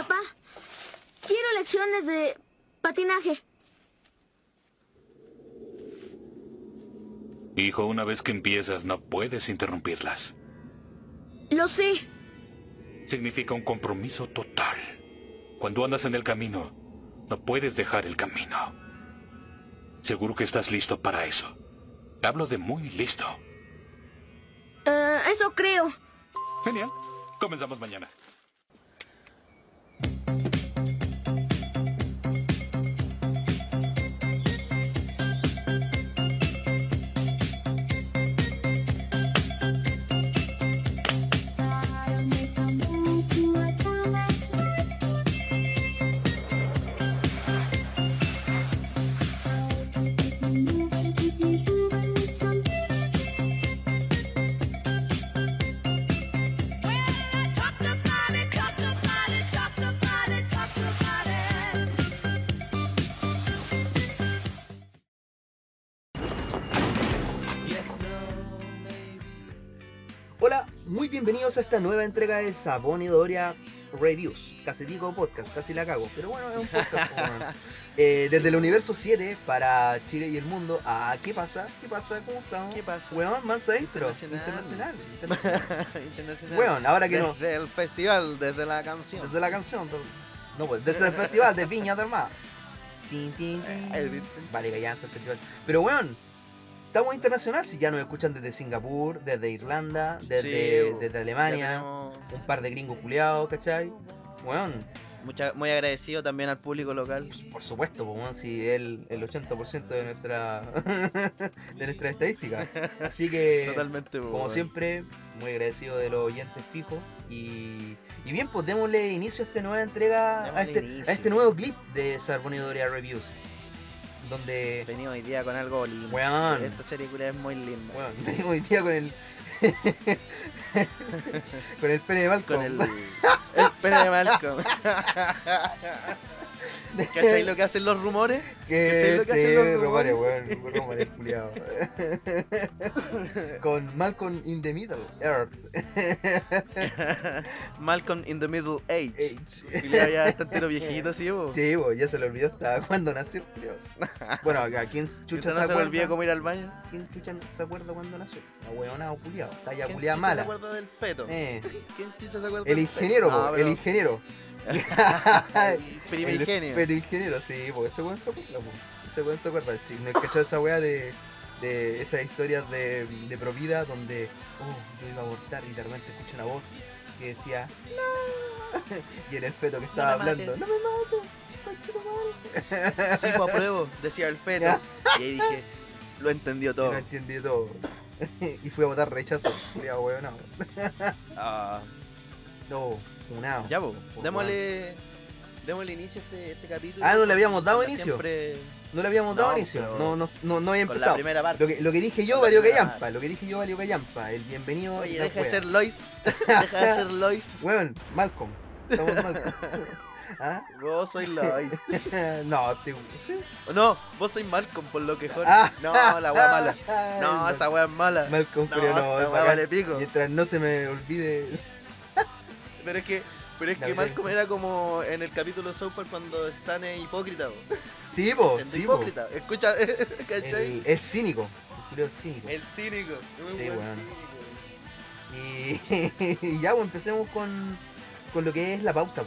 Papá, quiero lecciones de patinaje. Hijo, una vez que empiezas no puedes interrumpirlas. Lo sé. Significa un compromiso total. Cuando andas en el camino, no puedes dejar el camino. Seguro que estás listo para eso. Hablo de muy listo. Eh, eso creo. Genial. Comenzamos mañana. Bienvenidos a esta nueva entrega de Sabón y Doria Reviews. Casi digo podcast, casi la cago, pero bueno, es un podcast. bueno. Eh, desde el universo 7 para Chile y el mundo. Ah, ¿qué pasa? ¿Qué pasa? ¿Cómo estamos? ¿Qué pasa? Weón, mansa intro. Internacional. Internacional. Weón, ahora que no. Desde el festival, desde la canción. Desde la canción. No, pues, desde el festival de Viña del Mar. Tin, tin, tin. Vale, callante el festival. Pero weón, estamos internacional si ya nos escuchan desde Singapur, desde Irlanda, desde, Sí, bo. desde Ya Alemania. un par de gringos culiados, ¿cachai? Weón, mucha- muy agradecido también al público local. por supuesto, pues, si el, el 80% de nuestra de nuestra estadística. Así que, Totalmente. como weón. siempre, muy agradecido de los oyentes fijos. Y, y bien, pues démosle inicio a esta nueva entrega, a este, inicio. a este nuevo clip de Sarbonidoria Reviews. Donde, Venimos hoy día con algo lindo. Weón. Esta serie es muy linda. bueno, venimos hoy día con el. con el pene de Malcolm. Con el, el pene de Malcolm. ¿Cachai lo que hacen los rumores? Que ¿Cachai lo que hacen los sí, rumores, weón, rumores, culiao. Con Malcolm in the Middle, Earth. Malcolm in the Middle Age. Age. Y ya, está entero viejito, sí, bo. Sí, bo, ya se le olvidó hasta cuándo nació, culiao. Bueno, ¿a quién ¿Usted chucha no se se acuerda? olvida cómo ir al baño? ¿Quién chucha se acuerda cuándo nació? La weona o culiao. Está ya ¿Quién culiada mala. se acuerda del feto? Eh, ¿Quién chucha se acuerda el del feto? ingeniero, No, po, el pero- ingeniero. Primigenio. Pero ingeniero, sí, porque ese weón se acuerda. Ese weón se acuerda. ¿No cachó esa weá de, de esas historias de, de Provida donde, oh, yo iba a abortar y de repente escuché una voz que decía, no. y era el feto que estaba me hablando, mates. no me mates, conchetumare". Sí, pues apruebo, decía el feto. Y ahí dije, lo entendió Y todo. no entendí todo. y fui a votar rechazo. Culiao, weón, no. Ah, No, funado. ya, Pues, démosle, démosle inicio a este, este capítulo. Ah, ¿no le habíamos dado inicio? Siempre No le habíamos dado No, inicio. No, no, no, no había empezado. Lo que, lo que dije yo valió callampa. Lo que dije yo valió callampa. El bienvenido. Oye, deja de ser Lois. Deja de ser Lois. Weón, Malcolm. Estamos Malcolm. ¿Ah? Vos soy Lois. no, te. ¿sí? No, vos soy Malcolm por lo que son. Ah. No, la wea mala. No, esa wea es mala. Malcolm, No, pero no, esa es wea bacán. vale pico. Mientras no se me olvide. Pero es que, pero es que. Malcolm era como en el capítulo de South Park cuando Stan es hipócrita. bo. Sí, po, Siendo sí, po. hipócrita. Escucha, ¿cachai? El, es cínico. El es cínico. El cínico. Muy Sí, buen weón. cínico. Y, y ya, pues empecemos con, con lo que es la pauta,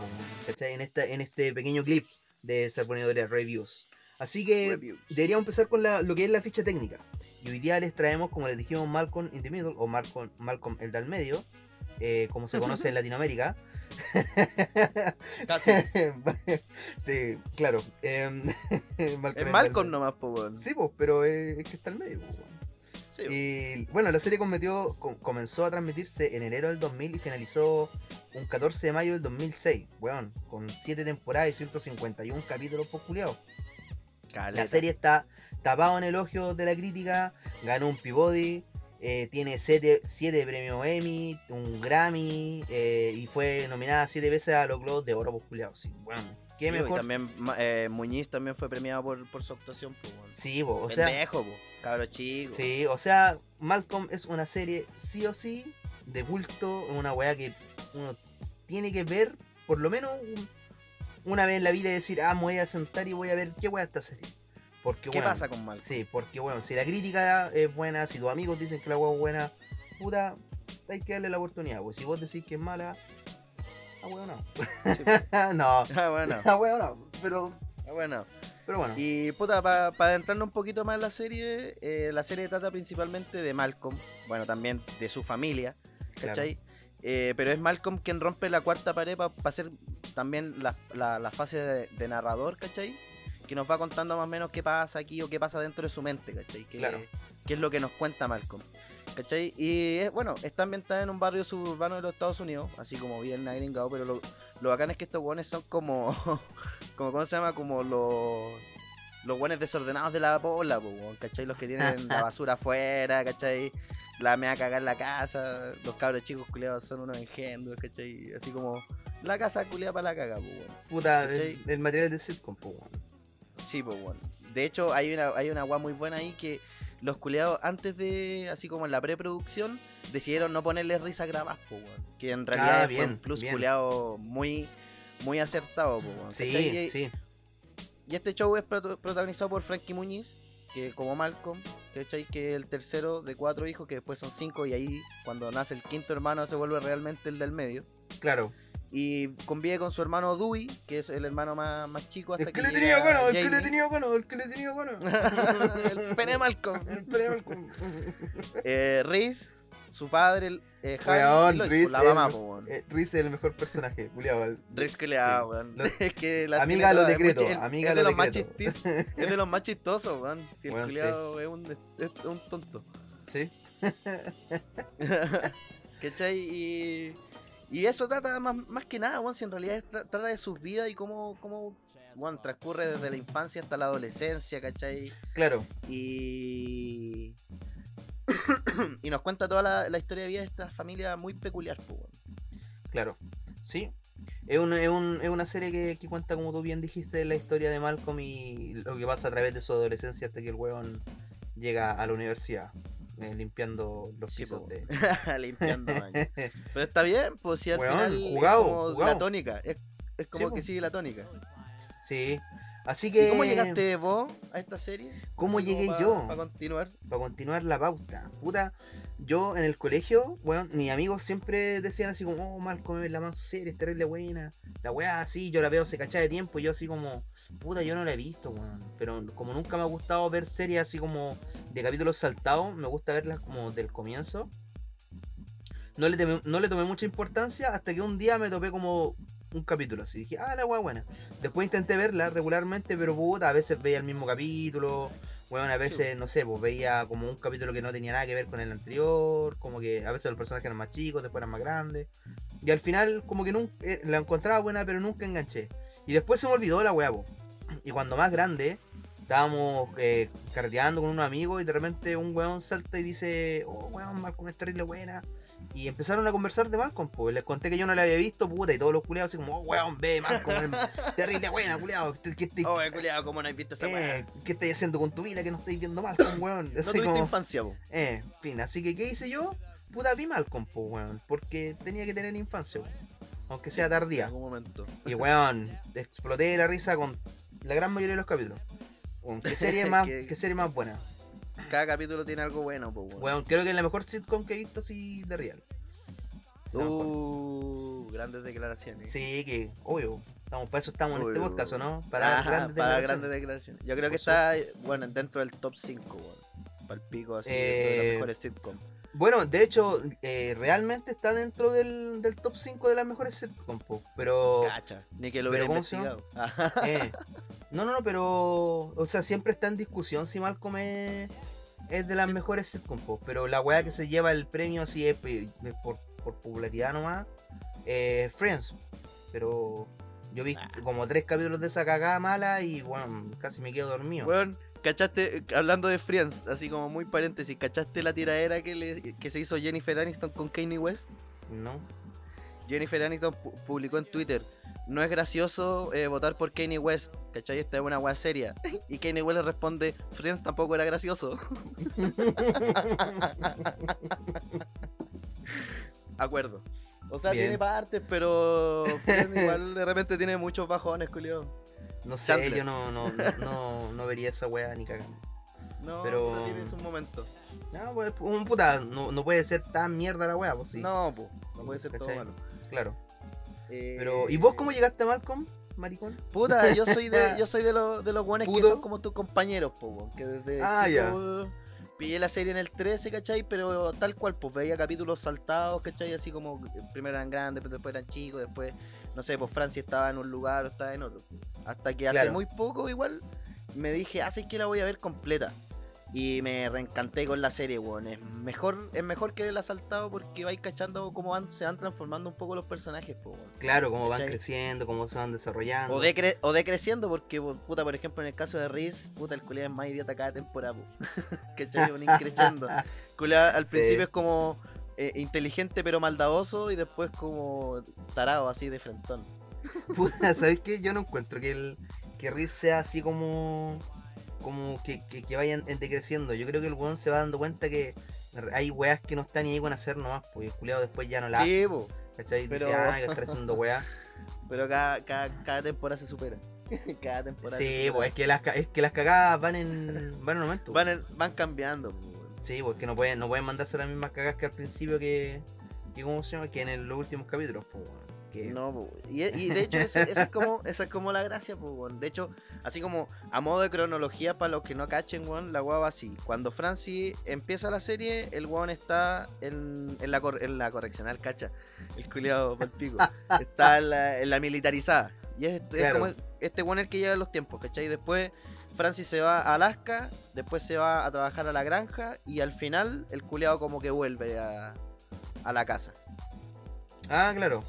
¿cachai? En, esta, en este pequeño clip de Serponidora Reviews. Así que Reviews. deberíamos empezar con la- lo que es la ficha técnica. Y hoy día les traemos, como les dijimos, Malcolm in the Middle o Malcolm, Malcolm el del medio, eh, como se conoce en Latinoamérica. Casi. sí, claro. em, Malcolm el Es Malcolm nomás, po. Sí, pues, pero es, es que está al medio. weón. Sí, Y bueno, la serie cometió- com- comenzó a transmitirse en enero del 2000 y finalizó un 14 de mayo del 2006, weón, con 7 temporadas y 151 capítulos caleta. La serie está tapado en elogios de la crítica, ganó un Peabody, eh, tiene 7 premios Emmy, un Grammy eh, y fue nominada 7 veces a los Globos de Oro por culiao. Sí, weón, qué Sí, y mejor. también eh, Muñiz también fue premiado por, por su actuación, po, weón. Sí, po, o sea, Pendejo, cabro chico. Sí, o sea, Malcolm es una serie sí o sí de culto, una weá que uno tiene que ver por lo menos un- una vez en la vida y decir, ah, me voy a sentar y voy a ver qué weá esta serie. Porque, ¿Qué pasa con Malcolm? Sí, porque bueno, si la crítica es buena, si tus amigos dicen que la weá es buena, puta, hay que darle la oportunidad, pues. Si vos decís que es mala, ah, weón, no. no, Ah, bueno, ah, weón, no. Pero, ah, bueno. pero bueno. Y puta, para adentrarnos un poquito más en la serie, eh, la serie trata principalmente de Malcolm, bueno, también de su familia, ¿cachai? Eh, pero es Malcolm quien rompe la cuarta pared para hacer también la, la- la fase de, de narrador, ¿cachai? Que nos va contando más o menos qué pasa aquí o qué pasa dentro de su mente, ¿cachai? Que, Claro. que es lo que nos cuenta Malcolm. ¿Cachai? Y es, bueno, está ambientada en un barrio suburbano de los Estados Unidos, así como bien agringado, pero lo, lo bacán es que estos guones son como, como, ¿cómo se llama? Como los, los guones desordenados de la bola, po, weón, ¿cachai? Los que tienen la basura afuera, ¿cachai? La me va a cagar la casa, los cabros chicos culiados son unos engendros, ¿cachai? Así como la casa culiada para la caga, weón. Puta, el, el material de sitcom, pues. Sí, pues bueno. De hecho, hay una, hay una guá muy buena ahí que los culeados, antes de, así como en la preproducción, decidieron no ponerle risa grabadas, pues. Que en realidad Ah, fue bien, un plus bien. culeado muy, muy acertado, pues. Sí, y, sí. y este show es protagonizado por Frankie Muñiz, que como Malcolm, ¿cachai? Que es el tercero de cuatro hijos, que después son cinco, y ahí cuando nace el quinto hermano se vuelve realmente el del medio. Claro. Y convive con su hermano Dewey, que es el hermano más, más chico hasta El que que le tenía ganas, el que le tenía ganas, el que le tenía ganas. el pene Malcolm. El premio con- Eh, Reese, su padre, el, eh, Harry, Weón, pues, la es mamá, el- weón. eh, Reese es el mejor personaje, el- Reese que le da, sí. weón. Es que la Amiga lo decreto, chi- amiga es de lo los más decreto. chistis- Es de los más chistosos, weón. Si el Weón, sí. culiao es un, es un tonto. Sí. ¿Cachai? Y, y eso trata más, más que nada, weón, si en realidad trata de sus vidas y cómo, cómo transcurre desde la infancia hasta la adolescencia, ¿cachai? Claro. Y. y nos cuenta toda la, la historia de vida de esta familia muy peculiar, pues, weón. Claro, sí. Es, un- es un- es una serie que, que cuenta, como tú bien dijiste, la historia de Malcolm y lo que pasa a través de su adolescencia hasta que el weón llega a la universidad, eh, limpiando los Sí, pisos po. de... Limpiando. Pero está bien, pues si al final jugado, es como jugado. la tónica. Es, es como Sí, que po. sigue la tónica. sí. Así que... ¿Y cómo llegaste vos a esta serie? ¿Cómo Así llegué yo? Para continuar. para continuar la pauta. Puta, yo en el colegio, weón, mis amigos siempre decían así como, oh, es la más serie, es terrible buena. La weá así, yo la veo, se cacha de tiempo, y yo así como, puta, yo no la he visto, weón. Pero como nunca me ha gustado ver series así como de capítulos saltados, me gusta verlas como del comienzo. No le, no le tomé mucha importancia hasta que un día me topé como un capítulo así. Dije, ah, la weá buena. Después intenté verla regularmente, pero puta, a veces veía el mismo capítulo. Bueno, a veces, no sé, pues veía como un capítulo que no tenía nada que ver con el anterior, como que a veces los personajes eran más chicos, después eran más grandes. Y al final, como que nunca, eh, la encontraba buena, pero nunca enganché. Y después se me olvidó la weá. Y cuando más grande, estábamos eh, carreteando con unos amigos y de repente un weón salta y dice, oh, weón, Malcolm es terrible buena. Y empezaron a conversar de Malcolm, pues les conté que yo no la había visto, puta, y todos los culeados así como, oh, weón, ve, Malcolm, terrible buena, culeado. ¿Qué, qué, qué- Oh, culiado, ¿cómo no has visto esa eh, ¿Qué estáis haciendo con tu vida que no estáis viendo Malcolm, weón? No Así como, infancia, po. eh, en fin, así que ¿qué hice yo? Puta, vi Malcolm, pues, weón, porque tenía que tener infancia, weón, aunque sea En tardía. algún momento. Y weón, exploté la risa con la gran mayoría de los capítulos. Weón, ¿Qué serie más, Que- qué serie más buena? Cada capítulo tiene algo bueno, weón. Weón, creo que es la mejor sitcom que he visto así de real. Uh, grandes declaraciones. Sí, que, obvio. Estamos, para eso estamos en este podcast, ¿o ¿no? Para, Ajá, grandes para declaraciones. grandes declaraciones. Yo creo que está, bueno, dentro del top 5, weón. Para el pico, así, dentro de Eh, las mejores sitcoms. Bueno, de hecho, eh, realmente está dentro del, del top 5 de las mejores sitcoms, pero... Cacha, ni que lo hubiera investigado. eh, no, no, no, pero... O sea, siempre está en discusión si Malcolm es, es de las mejores sitcoms, pero la weá que se lleva el premio así es, por, por popularidad nomás, eh, Friends. Pero yo vi Ah. como tres capítulos de esa cagada mala y, bueno, casi me quedo dormido. Weón, ¿cachaste? Hablando de Friends, así como muy paréntesis, ¿cachaste la tiradera que, le, que se hizo Jennifer Aniston con Kanye West? ¿No? Jennifer Aniston pu- publicó en Twitter, no es gracioso eh, votar por Kanye West, ¿cachai? Esta es una weá seria. Y Kanye West le responde, Friends tampoco era gracioso. Acuerdo. O sea, Bien. tiene partes, pero pero igual de repente tiene muchos bajones, culiao. No sé, Chandler. yo no, no, no, no, no vería esa weá ni cagando. No, Pero- tiene. No, pues, un puta, no, no puede ser tan mierda la weá, pues sí. No, po, no puede ser todo ¿Cachai? malo. Claro. Eh, Pero, ¿y vos cómo llegaste a Malcolm, maricón? Puta, yo soy de, yo soy de, los de los buenos que son como tus compañeros, po, que desde Ah, chico, pillé la serie en el 13, ¿cachai? Pero tal cual, pues veía capítulos saltados, ¿cachai? Así como primero eran grandes, pero después eran chicos, después, no sé, pues Francia estaba en un lugar o estaba en otro. Hasta que hace Claro. muy poco igual me dije, hace que la voy a ver completa. Y me reencanté con la serie, weón. Es mejor, es mejor que verla saltado porque vais cachando cómo van, se van transformando un poco los personajes, po, weón. Claro, cómo van creciendo, cómo se van desarrollando. O, decre o decreciendo, porque, po, puta, por ejemplo, en el caso de Riz, puta, el culiado es más idiota cada temporada, po. ¿Cachai? Un increciendo. Culiao al Sí. principio es como eh, inteligente pero maldadoso y después como tarado, así de frentón. Puta, ¿sabes qué? Yo no encuentro que el que Riz sea así como como que, que, que vayan decreciendo. Yo creo que el weón se va dando cuenta que hay weas que no están ni ahí con hacer nomás, porque el culiado después ya no la Sí, hace. po, ¿Cachai? Dice, pero- ah, que está haciendo weas. pero cada, cada, cada temporada se supera. cada temporada se Sí, supera. pues es que las, es que las cagadas van en, van en momento. van, en- van cambiando. Sí, porque no pueden, no pueden mandarse las mismas cagas que al principio que, que ¿cómo se llama? Que en el- los últimos capítulos, pues. Que- No, po, y, y de hecho esa esa es como esa es como la gracia, pues, weón. De hecho, así como a modo de cronología para los que no cachen, weón, la weá va así. Cuando Francis empieza la serie, el weón está en, en la, cor- en la correccional, cacha. El culiado pico. está en la, en la militarizada. Y es, es Claro. como este weón el que llega en los tiempos, ¿cachai? Después Francis se va a Alaska, después se va a trabajar a la granja y al final el culiado como que vuelve a, a la casa. Ah, claro.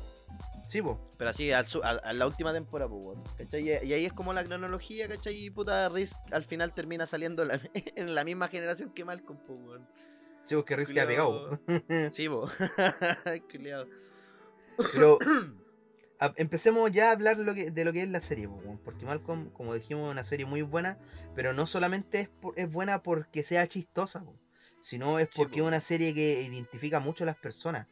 Sí, pues. Pero así, al su- a, a la última temporada, ¿cachai? Y, y ahí es como la cronología, ¿cachai? Y puta, Riz al final termina saliendo en la, en la misma generación que Malcolm, pues, weón. Sí, porque Riz queda pegado. Sí, po. Pero a- empecemos ya a hablar lo que, de lo que es la serie, porque Malcolm, como dijimos, es una serie muy buena, pero no solamente es, por- es buena porque sea chistosa, sino es Sí, porque es una serie que identifica mucho a las personas.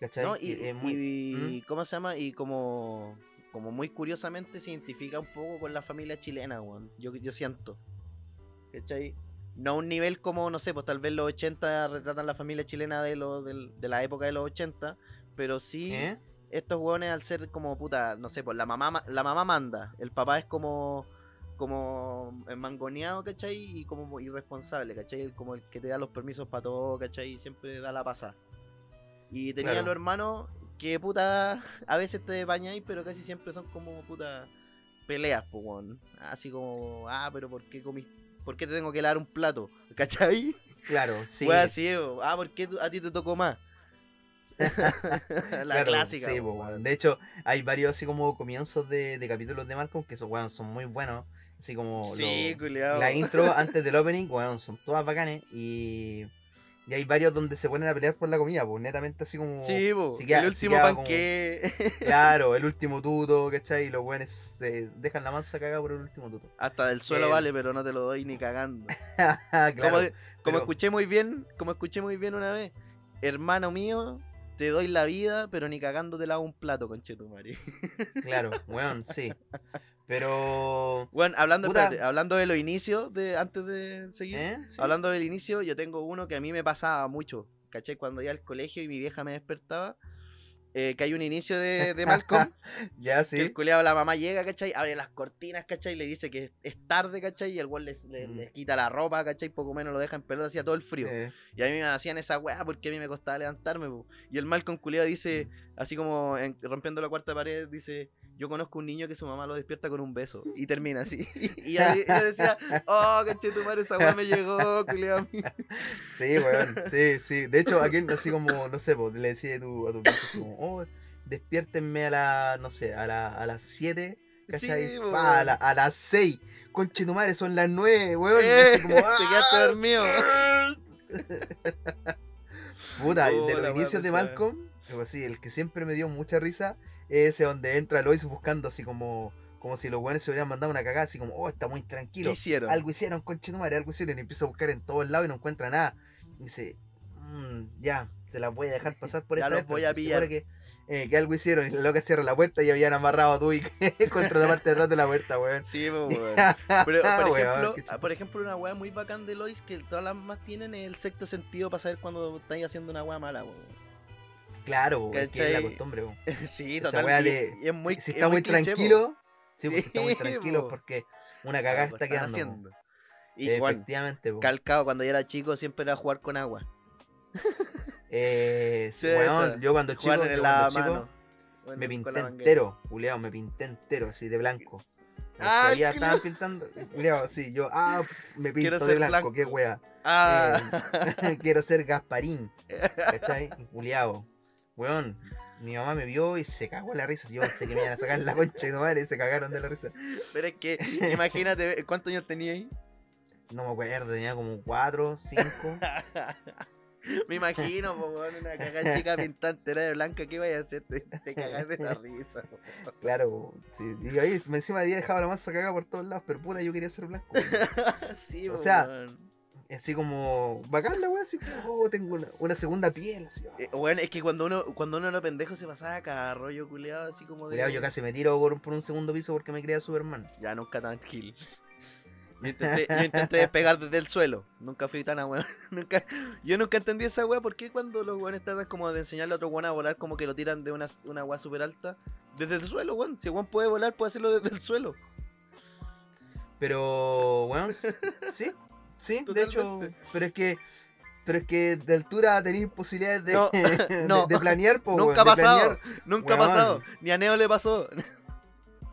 ¿Cachai? ¿No? Y, es muy- y- ¿cómo se llama? Y como, como muy curiosamente se identifica un poco con la familia chilena, weón. Yo, yo siento. ¿Cachai? No a un nivel como, no sé, pues tal vez los 80 retratan la familia chilena de, lo, del- de la época de los 80, pero sí... ¿Eh? Estos hueones al ser como puta, no sé, pues la mamá ma- la mamá manda, el papá es como como mangoneado, ¿cachai? Y como irresponsable, ¿cachai? Como el que te da los permisos para todo, ¿cachai? Y siempre da la pasada. Y tenía Claro. los hermanos que puta a veces te bañáis, pero casi siempre son como puta peleas, pues. Así como, ah, pero ¿por qué comí? ¿Por qué te tengo que lavar un plato? ¿Cachai? Claro, sí. Wea así, ah, ¿por qué a ti te tocó más? la Claro, clásica. sí, po. De hecho, hay varios así como comienzos de, de capítulos de Malcolm que esos weón son muy buenos. Así como Sí, lo- la intro antes del opening, weón, son todas bacanes. Y, y hay varios donde se ponen a pelear por la comida, pues netamente así como. Sí, po, queda- el último como- panque. Claro, el último tuto, ¿cachai? Y los weones se dejan la mansa cagada por el último tuto. Hasta del suelo Eh, vale, pero no te lo doy ni cagando. claro. como como pero- escuché muy bien, como escuché muy bien una vez, hermano mío, te doy la vida, pero ni cagando te lavo un plato, conchetumare. Claro, weón, sí. Pero. Bueno, hablando, espérate, hablando de los inicios, de, antes de seguir, ¿Eh? Sí. hablando del inicio, yo tengo uno que a mí me pasaba mucho, ¿cachai? Cuando iba al colegio y mi vieja me despertaba, eh, que hay un inicio de, de Malcolm, Ya, que sí. el culeado, la mamá llega, ¿cachai? Abre las cortinas, ¿cachai? Le dice que es, tarde, ¿cachai? Y el weón le, le- Mm. le quita la ropa, ¿cachai? Poco menos lo deja en pelota, hacía todo el frío. Eh, Y a mí me hacían esa weá porque a mí me costaba levantarme, po. Y el Malcolm culiado dice, así como en- rompiendo la cuarta pared, dice, yo conozco un niño que su mamá lo despierta con un beso. Y termina así. Y yo decía, oh, caché tu madre, esa weá me llegó, culiado. Sí, weón, sí, sí. De hecho, aquí así como, no sé, pues, le decía a tu, a tu viejo así como, oh, despiértenme a la, no sé, a, la, a las 7, ¿cachai? Sí, Pa, weón. a, la- a las 6. Conche tu madre, son las 9, weón. Eh, así como, te quedaste ¡ah! dormido. Puta, Oh, de los inicios de. Malcolm, pues sí, el que siempre me dio mucha risa ese donde entra Lois buscando así como, como si los weones se hubieran mandado una cagada, así como, oh, está muy ¿Qué tranquilo. hicieron? Algo hicieron, conche tu madre, algo hicieron. Y empieza a buscar en todos lados y no encuentra nada. Y dice, "Mm, ya, se las voy a dejar pasar por Ya esta los vez. voy pero a pillar". que eh, que algo hicieron y la loca cierra la puerta y habían amarrado a Dewey contra la parte de atrás de la puerta, weón. Sí, po, weón. Pero, por, ejemplo, qué chistoso. por ejemplo, una weá muy bacán de Lois que todas las más tienen es el sexto sentido para saber cuando estáis haciendo una weá mala, weón. Claro, es que es la ¿Cachai? costumbre. Sí, Esa total. y- y es muy, si, si es está muy, cliché, tranquilo, sí, pues, si está muy tranquilo po. porque una cagada Algo está quedando. haciendo. Y Juan, Efectivamente, po. calcado, cuando yo era chico siempre era jugar con agua. Eh, Sí, eso. yo cuando chico, yo cuando chico. Bueno, me pinté entero, culiao, me pinté entero, así de blanco. Ah, culiao. estaban pintando, culiao, sí, yo, ah, me pinto de blanco, blanco. qué wea. Ah, Quiero ser Gasparín, ¿cachai? Y Culiao, weón. Mi mamá me vio y se cagó la risa. Yo pensé que me iban a sacar la concha y no madre y se cagaron de la risa. pero es que imagínate, ¿cuántos años tenía ahí? No me acuerdo, tenía como 4, 5. Me imagino, po, weón, una cagada chica pintante era de blanca, ¿qué vaya a hacer? Te, te cagás de la risa. po. Claro, sí. Y ahí encima había dejado la masa cagada por todos lados, pero puta, yo quería ser blanco. sí, O po, sea. Así como, bacán la wea, así como, oh, tengo una, una segunda piel, así. oh. Eh, weón, es que cuando uno, cuando uno era pendejo se pasaba cada rollo culeado así como de. Culiao, yo casi me tiro por, por un segundo piso porque me creía Superman. Ya nunca tan kill. Yo intenté, yo intenté despegar desde el suelo. Nunca fui tan a weón. Nunca, yo nunca entendí esa weá. ¿Por qué cuando los weones tratan como de enseñarle a otro weón a volar, como que lo tiran de una, una weá super alta? Desde el suelo, weón. Si weón puede volar, puede hacerlo desde el suelo. Pero, weón, s- sí, de hecho, pero es que, pero es que de altura tenéis posibilidades de, No, de- no. de planear, po, Nunca ha pasado. Nunca ha pasado. Ni a Neo le pasó.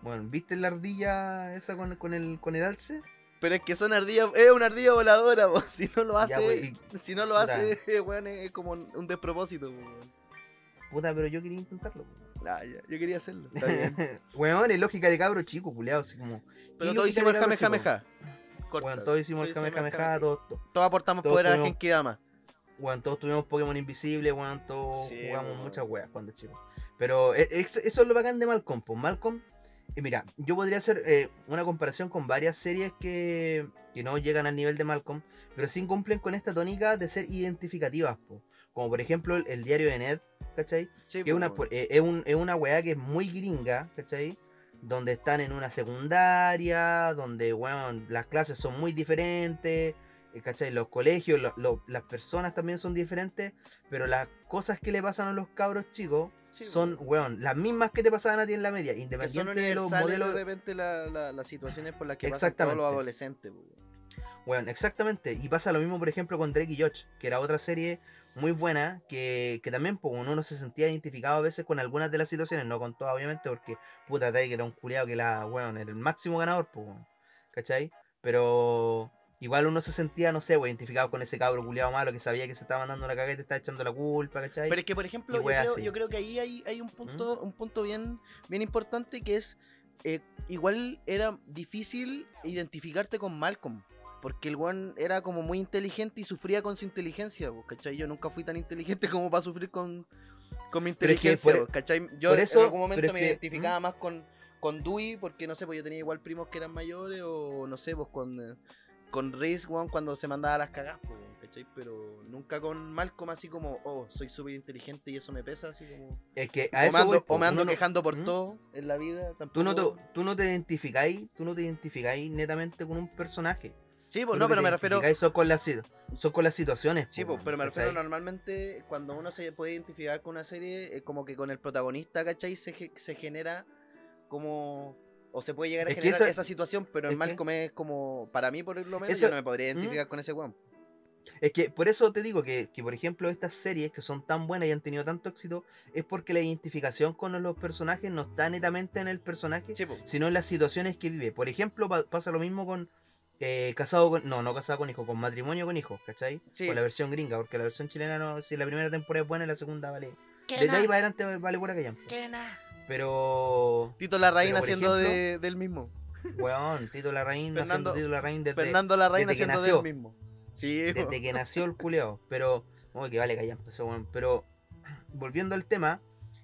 Bueno, ¿viste la ardilla esa con, con el, con el alce? Pero es que son ardillas. Es una ardilla voladora, weón. Si no lo hace. Ya, wey, y- si no lo puta. hace, weón, es como un despropósito, weón. Puta, pero yo quería intentarlo. Ah, ya, yo quería hacerlo. Está bien. weón, es lógica de cabro chico, culeado, así como. Pero ¿qué todos hicimos de el cabro chico? Kamehameha. Corta. Weón, todos hicimos el Kamehameha, todos, todos, Todos aportamos todos poder a tuvimos- Genkidama. weón, todos tuvimos Pokémon Invisible, weón, todos Sí, jugamos muchas weas cuando chicos. Pero e- eso es lo bacán de Malcolm, pues Malcolm, y mira, yo podría hacer eh, una comparación con varias series que, que no llegan al nivel de Malcolm, pero sí cumplen con esta tónica de ser identificativas, po. como por ejemplo el, el diario de Ned, ¿cachai? Sí, que es una, po, eh, es, un- es una weá que es muy gringa, ¿cachai? Donde están en una secundaria, donde, weón, las clases son muy diferentes, eh, ¿cachai? Los colegios, lo- lo- las personas también son diferentes, pero las cosas que le pasan a los cabros chicos sí, son, weón, las mismas que te pasaban a ti en la media, independiente de los modelos. de repente la- la- las situaciones por las que pasan todos Exactamente. los adolescentes. Bueno, exactamente. Y pasa lo mismo, por ejemplo, con Drake y Josh, que era otra serie muy buena, que, que también pues, uno se sentía identificado a veces con algunas de las situaciones, no con todas, obviamente, porque puta Drake era un culiado que la, weón, era el máximo ganador, pues, weón, ¿cachai? Pero igual uno se sentía, no sé, weón, identificado con ese cabro culiado malo que sabía que se estaba mandando una cagada y te estaba echando la culpa, ¿cachai? Pero es que, por ejemplo, yo creo, yo creo que ahí hay, hay un ¿Mm? punto, un punto bien, bien importante que es eh, igual era difícil identificarte con Malcolm. Porque el weón era como muy inteligente y sufría con su inteligencia, po, ¿cachai? Yo nunca fui tan inteligente como para sufrir con, con mi inteligencia, por- po, ¿cachai? Yo por eso- en algún momento me que- identificaba más con, con Dewey, porque no sé, pues yo tenía igual primos que eran mayores, o no sé, pues con, eh, con Reese, weón, cuando se mandaba las cagas, weón, ¿cachai? Pero nunca con Malcolm así como, oh, soy súper inteligente y eso me pesa, así como... es que O a me eso ando, voy, o me ando no- quejando por todo en la vida. Tú no, te, tampoco- tú no te identificáis, tú no te identificáis netamente con un personaje. Sí, pues no, pero me refiero... Son con, las, son con las situaciones. Sí, pues, pero me ¿cachai? refiero normalmente cuando uno se puede identificar con una serie, eh, como que con el protagonista, ¿cachai? Se, se genera como... O se puede llegar a Es generar esa- esa, situación, pero es en que- Malcolm es como... Para mí, por lo menos, Eso- yo no me podría ¿Mm? identificar con ese weón. Es que por eso te digo que, que, por ejemplo, estas series que son tan buenas y han tenido tanto éxito, es porque la identificación con los personajes no está netamente en el personaje, Sí, sino en las situaciones que vive. Por ejemplo, pa- pasa lo mismo con eh, casado con. No, no casado con hijos, con matrimonio con hijos, ¿cachai? Sí. Con la versión gringa, porque la versión chilena no. Si la primera temporada es buena, la segunda vale. Desde ahí para adelante vale pura callampa. Pero. Tito Larraín haciendo ejemplo, de, del mismo. Weón, Tito Larraín Fernando- haciendo Tito Larraín desde, Fernando Larraín desde que haciendo nació. del mismo. Sí, desde que nació el culeo. Pero, como que vale, callan, pues, weón. Pero, volviendo al tema,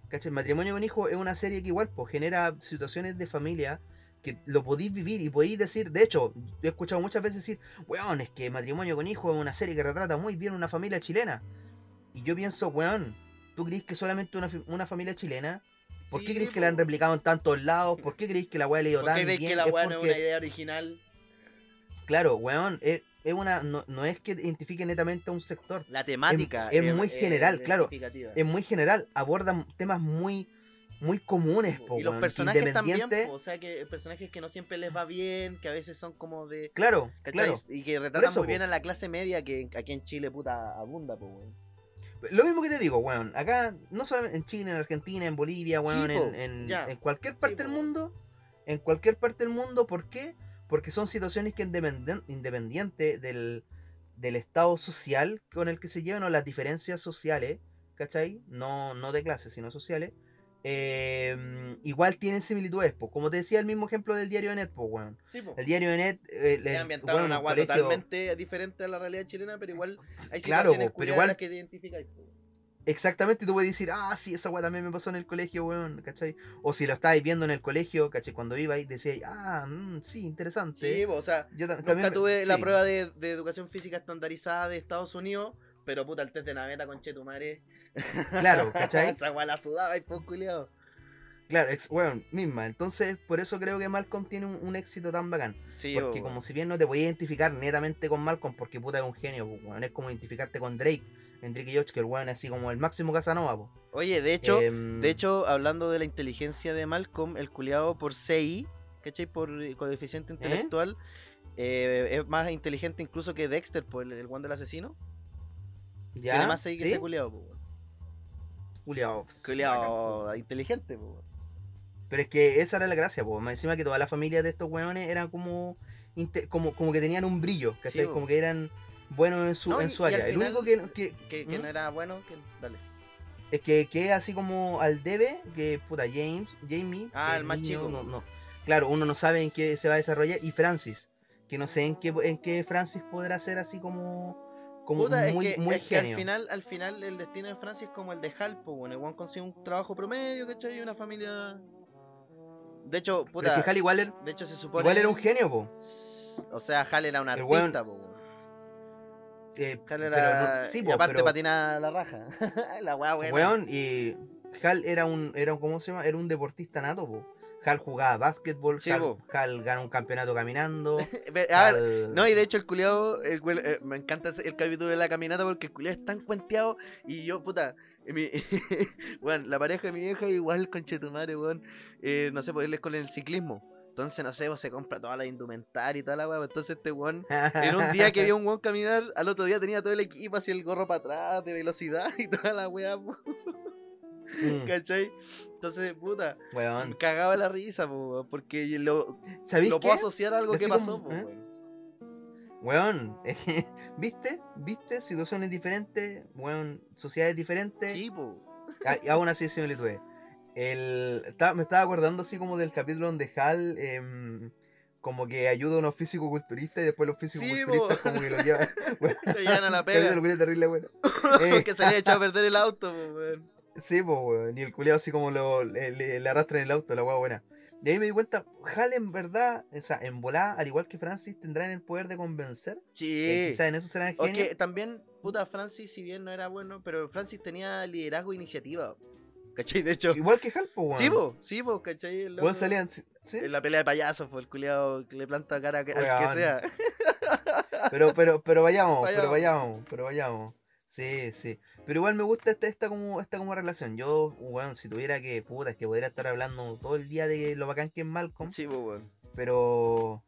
¿cachai? Matrimonio con hijo es una serie que igual, pues, genera situaciones de familia que lo podéis vivir y podéis decir, de hecho, he escuchado muchas veces decir, weón, es que Matrimonio con hijo es una serie que retrata muy bien una familia chilena. Y yo pienso, weón, ¿Tú crees que solamente una, una familia chilena? ¿Por qué crees que la han replicado en tantos lados? ¿Por qué crees que la weá le dio ¿Por qué tan crees bien? que la Es weá no es una idea original? Claro, weón, es, es una, no, no es que identifique netamente a un sector. La temática es muy general, claro. Es muy general, abordan temas muy, muy comunes, po, y los personajes también, po, o sea que personajes que no siempre les va bien, que a veces son como de Claro, ¿cachai? claro. y que retratan eso, muy po. bien a la clase media que aquí en Chile puta abunda, po, weón. Lo mismo que te digo, weón. Acá, no solamente en Chile, en Argentina, en Bolivia, weón, Sí, en, en- ya. en cualquier parte Sí, del mundo. En cualquier parte del mundo, ¿por qué? Porque son situaciones que independen- independiente del, del estado social con el que se llevan o las diferencias sociales, ¿cachai? No, no de clase, sino sociales. Eh, igual tienen similitudes, po. como te decía el mismo ejemplo del diario de Net, po, weón. Sí, po. El diario de Net, eh, Es el- ambientado weón, en una colegio- totalmente diferente a la realidad chilena, pero igual hay Claro, po, pero igual- que te identificáis, po. Exactamente, tú puedes decir, ah, sí, esa weá también me pasó en el colegio, weón, ¿cachai? O si lo estabais viendo en el colegio, ¿cachai? Cuando ibais, decíais, ah, mm, sí, interesante. Sí, po, o sea, Yo nunca también. tuve la prueba de, de educación física estandarizada de Estados Unidos, pero puta, el test de naveta con Chetumare. Claro, ¿cachai? Esa weá la sudaba y pues culiado. Claro, ex- weón, misma. Entonces, por eso creo que Malcolm tiene un, un éxito tan bacán. Sí, Porque po, como si bien no te podías identificar netamente con Malcolm, porque puta es un genio, po, weón. Es como identificarte con Drake, Enrique George, que el weón es así como el máximo Casanova, po. Oye, de hecho, Em, de hecho, hablando de la inteligencia de Malcolm, el culiado por CI, ¿cachai? Por eh, coeficiente intelectual, eh, es más inteligente incluso que Dexter, por el, el one del asesino. ¿Ya? Tiene más CI que ¿Sí? ese culiado, pues, po. inteligente, weón. Pero es que esa era la gracia, po. Más encima que toda la familia de estos weones eran como, como, como que tenían un brillo, ¿cachai? Sí, como que eran buenos en su, No, en su y área. El único que, que- Que, que ¿Mm? no era bueno, que. Dale. es que, que es así como al debe, que puta, James, Jamie, Ah, el más chico. no, no- claro, uno no sabe en qué se va a desarrollar, y Francis, que no sé en qué, en qué Francis podrá ser así como, como Puta, es muy, que, muy es que al genio. final, al final el destino de Francis es como el de Hal, pues bueno, one consigue un trabajo promedio, ¿cachai? Y una familia. De hecho, Pero puta. es que Hal igual, era- de hecho se supone. igual era un genio, po. O sea, Hal era un artista, weón- po, weón. Eh, Hal pero era. no- sí, y po, aparte pero- patina la raja. la weá buena. Weón, y Hal era un, era un, ¿cómo se llama? Era un deportista nato, po. Hal jugaba básquetbol, Sí, Hal. Hal ganó un campeonato caminando. A ver, No, y de hecho el culiado, el, eh, me encanta el capítulo de la caminata porque el culiado es tan cuenteado y yo, puta, mi, bueno, la pareja de mi vieja igual con Chetumare, weón, eh, no sé, pues él es con el ciclismo. Entonces, no sé, pues, se compra toda la indumentaria y toda la weá. Entonces este weón, en un día que vio un weón caminar, al otro día tenía todo el equipo así el gorro para atrás, de velocidad y toda la weá, Mm, ¿cachai? Entonces, puta, me cagaba la risa, po, porque lo, ¿Sabéis lo puedo asociar a algo Así que pasó, como, ¿eh? weón. ¿viste? ¿Viste? Situaciones diferentes, weón, sociedades diferentes. Sí, po. Ah, aún así similitudes. El, estaba- me estaba acordando así como del capítulo donde Hal em, como que ayuda a unos físico-culturistas y después los físico-culturistas po. como que lo llevan. Weón, Lo llevan a la pega. terrible, bueno. Eh, Porque se había echado a perder el auto, po, weón. Sí, pues, weón. Y el culiao así como lo, le, le- le arrastra en el auto, la weá buena. Y ahí me di cuenta, Hal en verdad, o sea, en volá, al igual que Francis, tendrán el poder de convencer. Eh, Sí. quizás en eso serán genios. que también, puta, Francis, si bien no era bueno, pero Francis tenía liderazgo e iniciativa. ¿Cachai? De hecho. Igual que Hal, pues, weón. Sí, po, sí, po, ¿cachai? El Weón loco- salían, sí. En la pelea de payasos, fue el culiado que le planta cara a que- al que sea. Pero, pero, pero vayamos, pero vayamos, pero vayamos. Sí, sí. Pero igual me gusta esta, esta como, esta como relación. Yo, weón, si tuviera que, puta, es que podría estar hablando todo el día de lo bacán que es Malcolm. Sí, po, weón. Pero,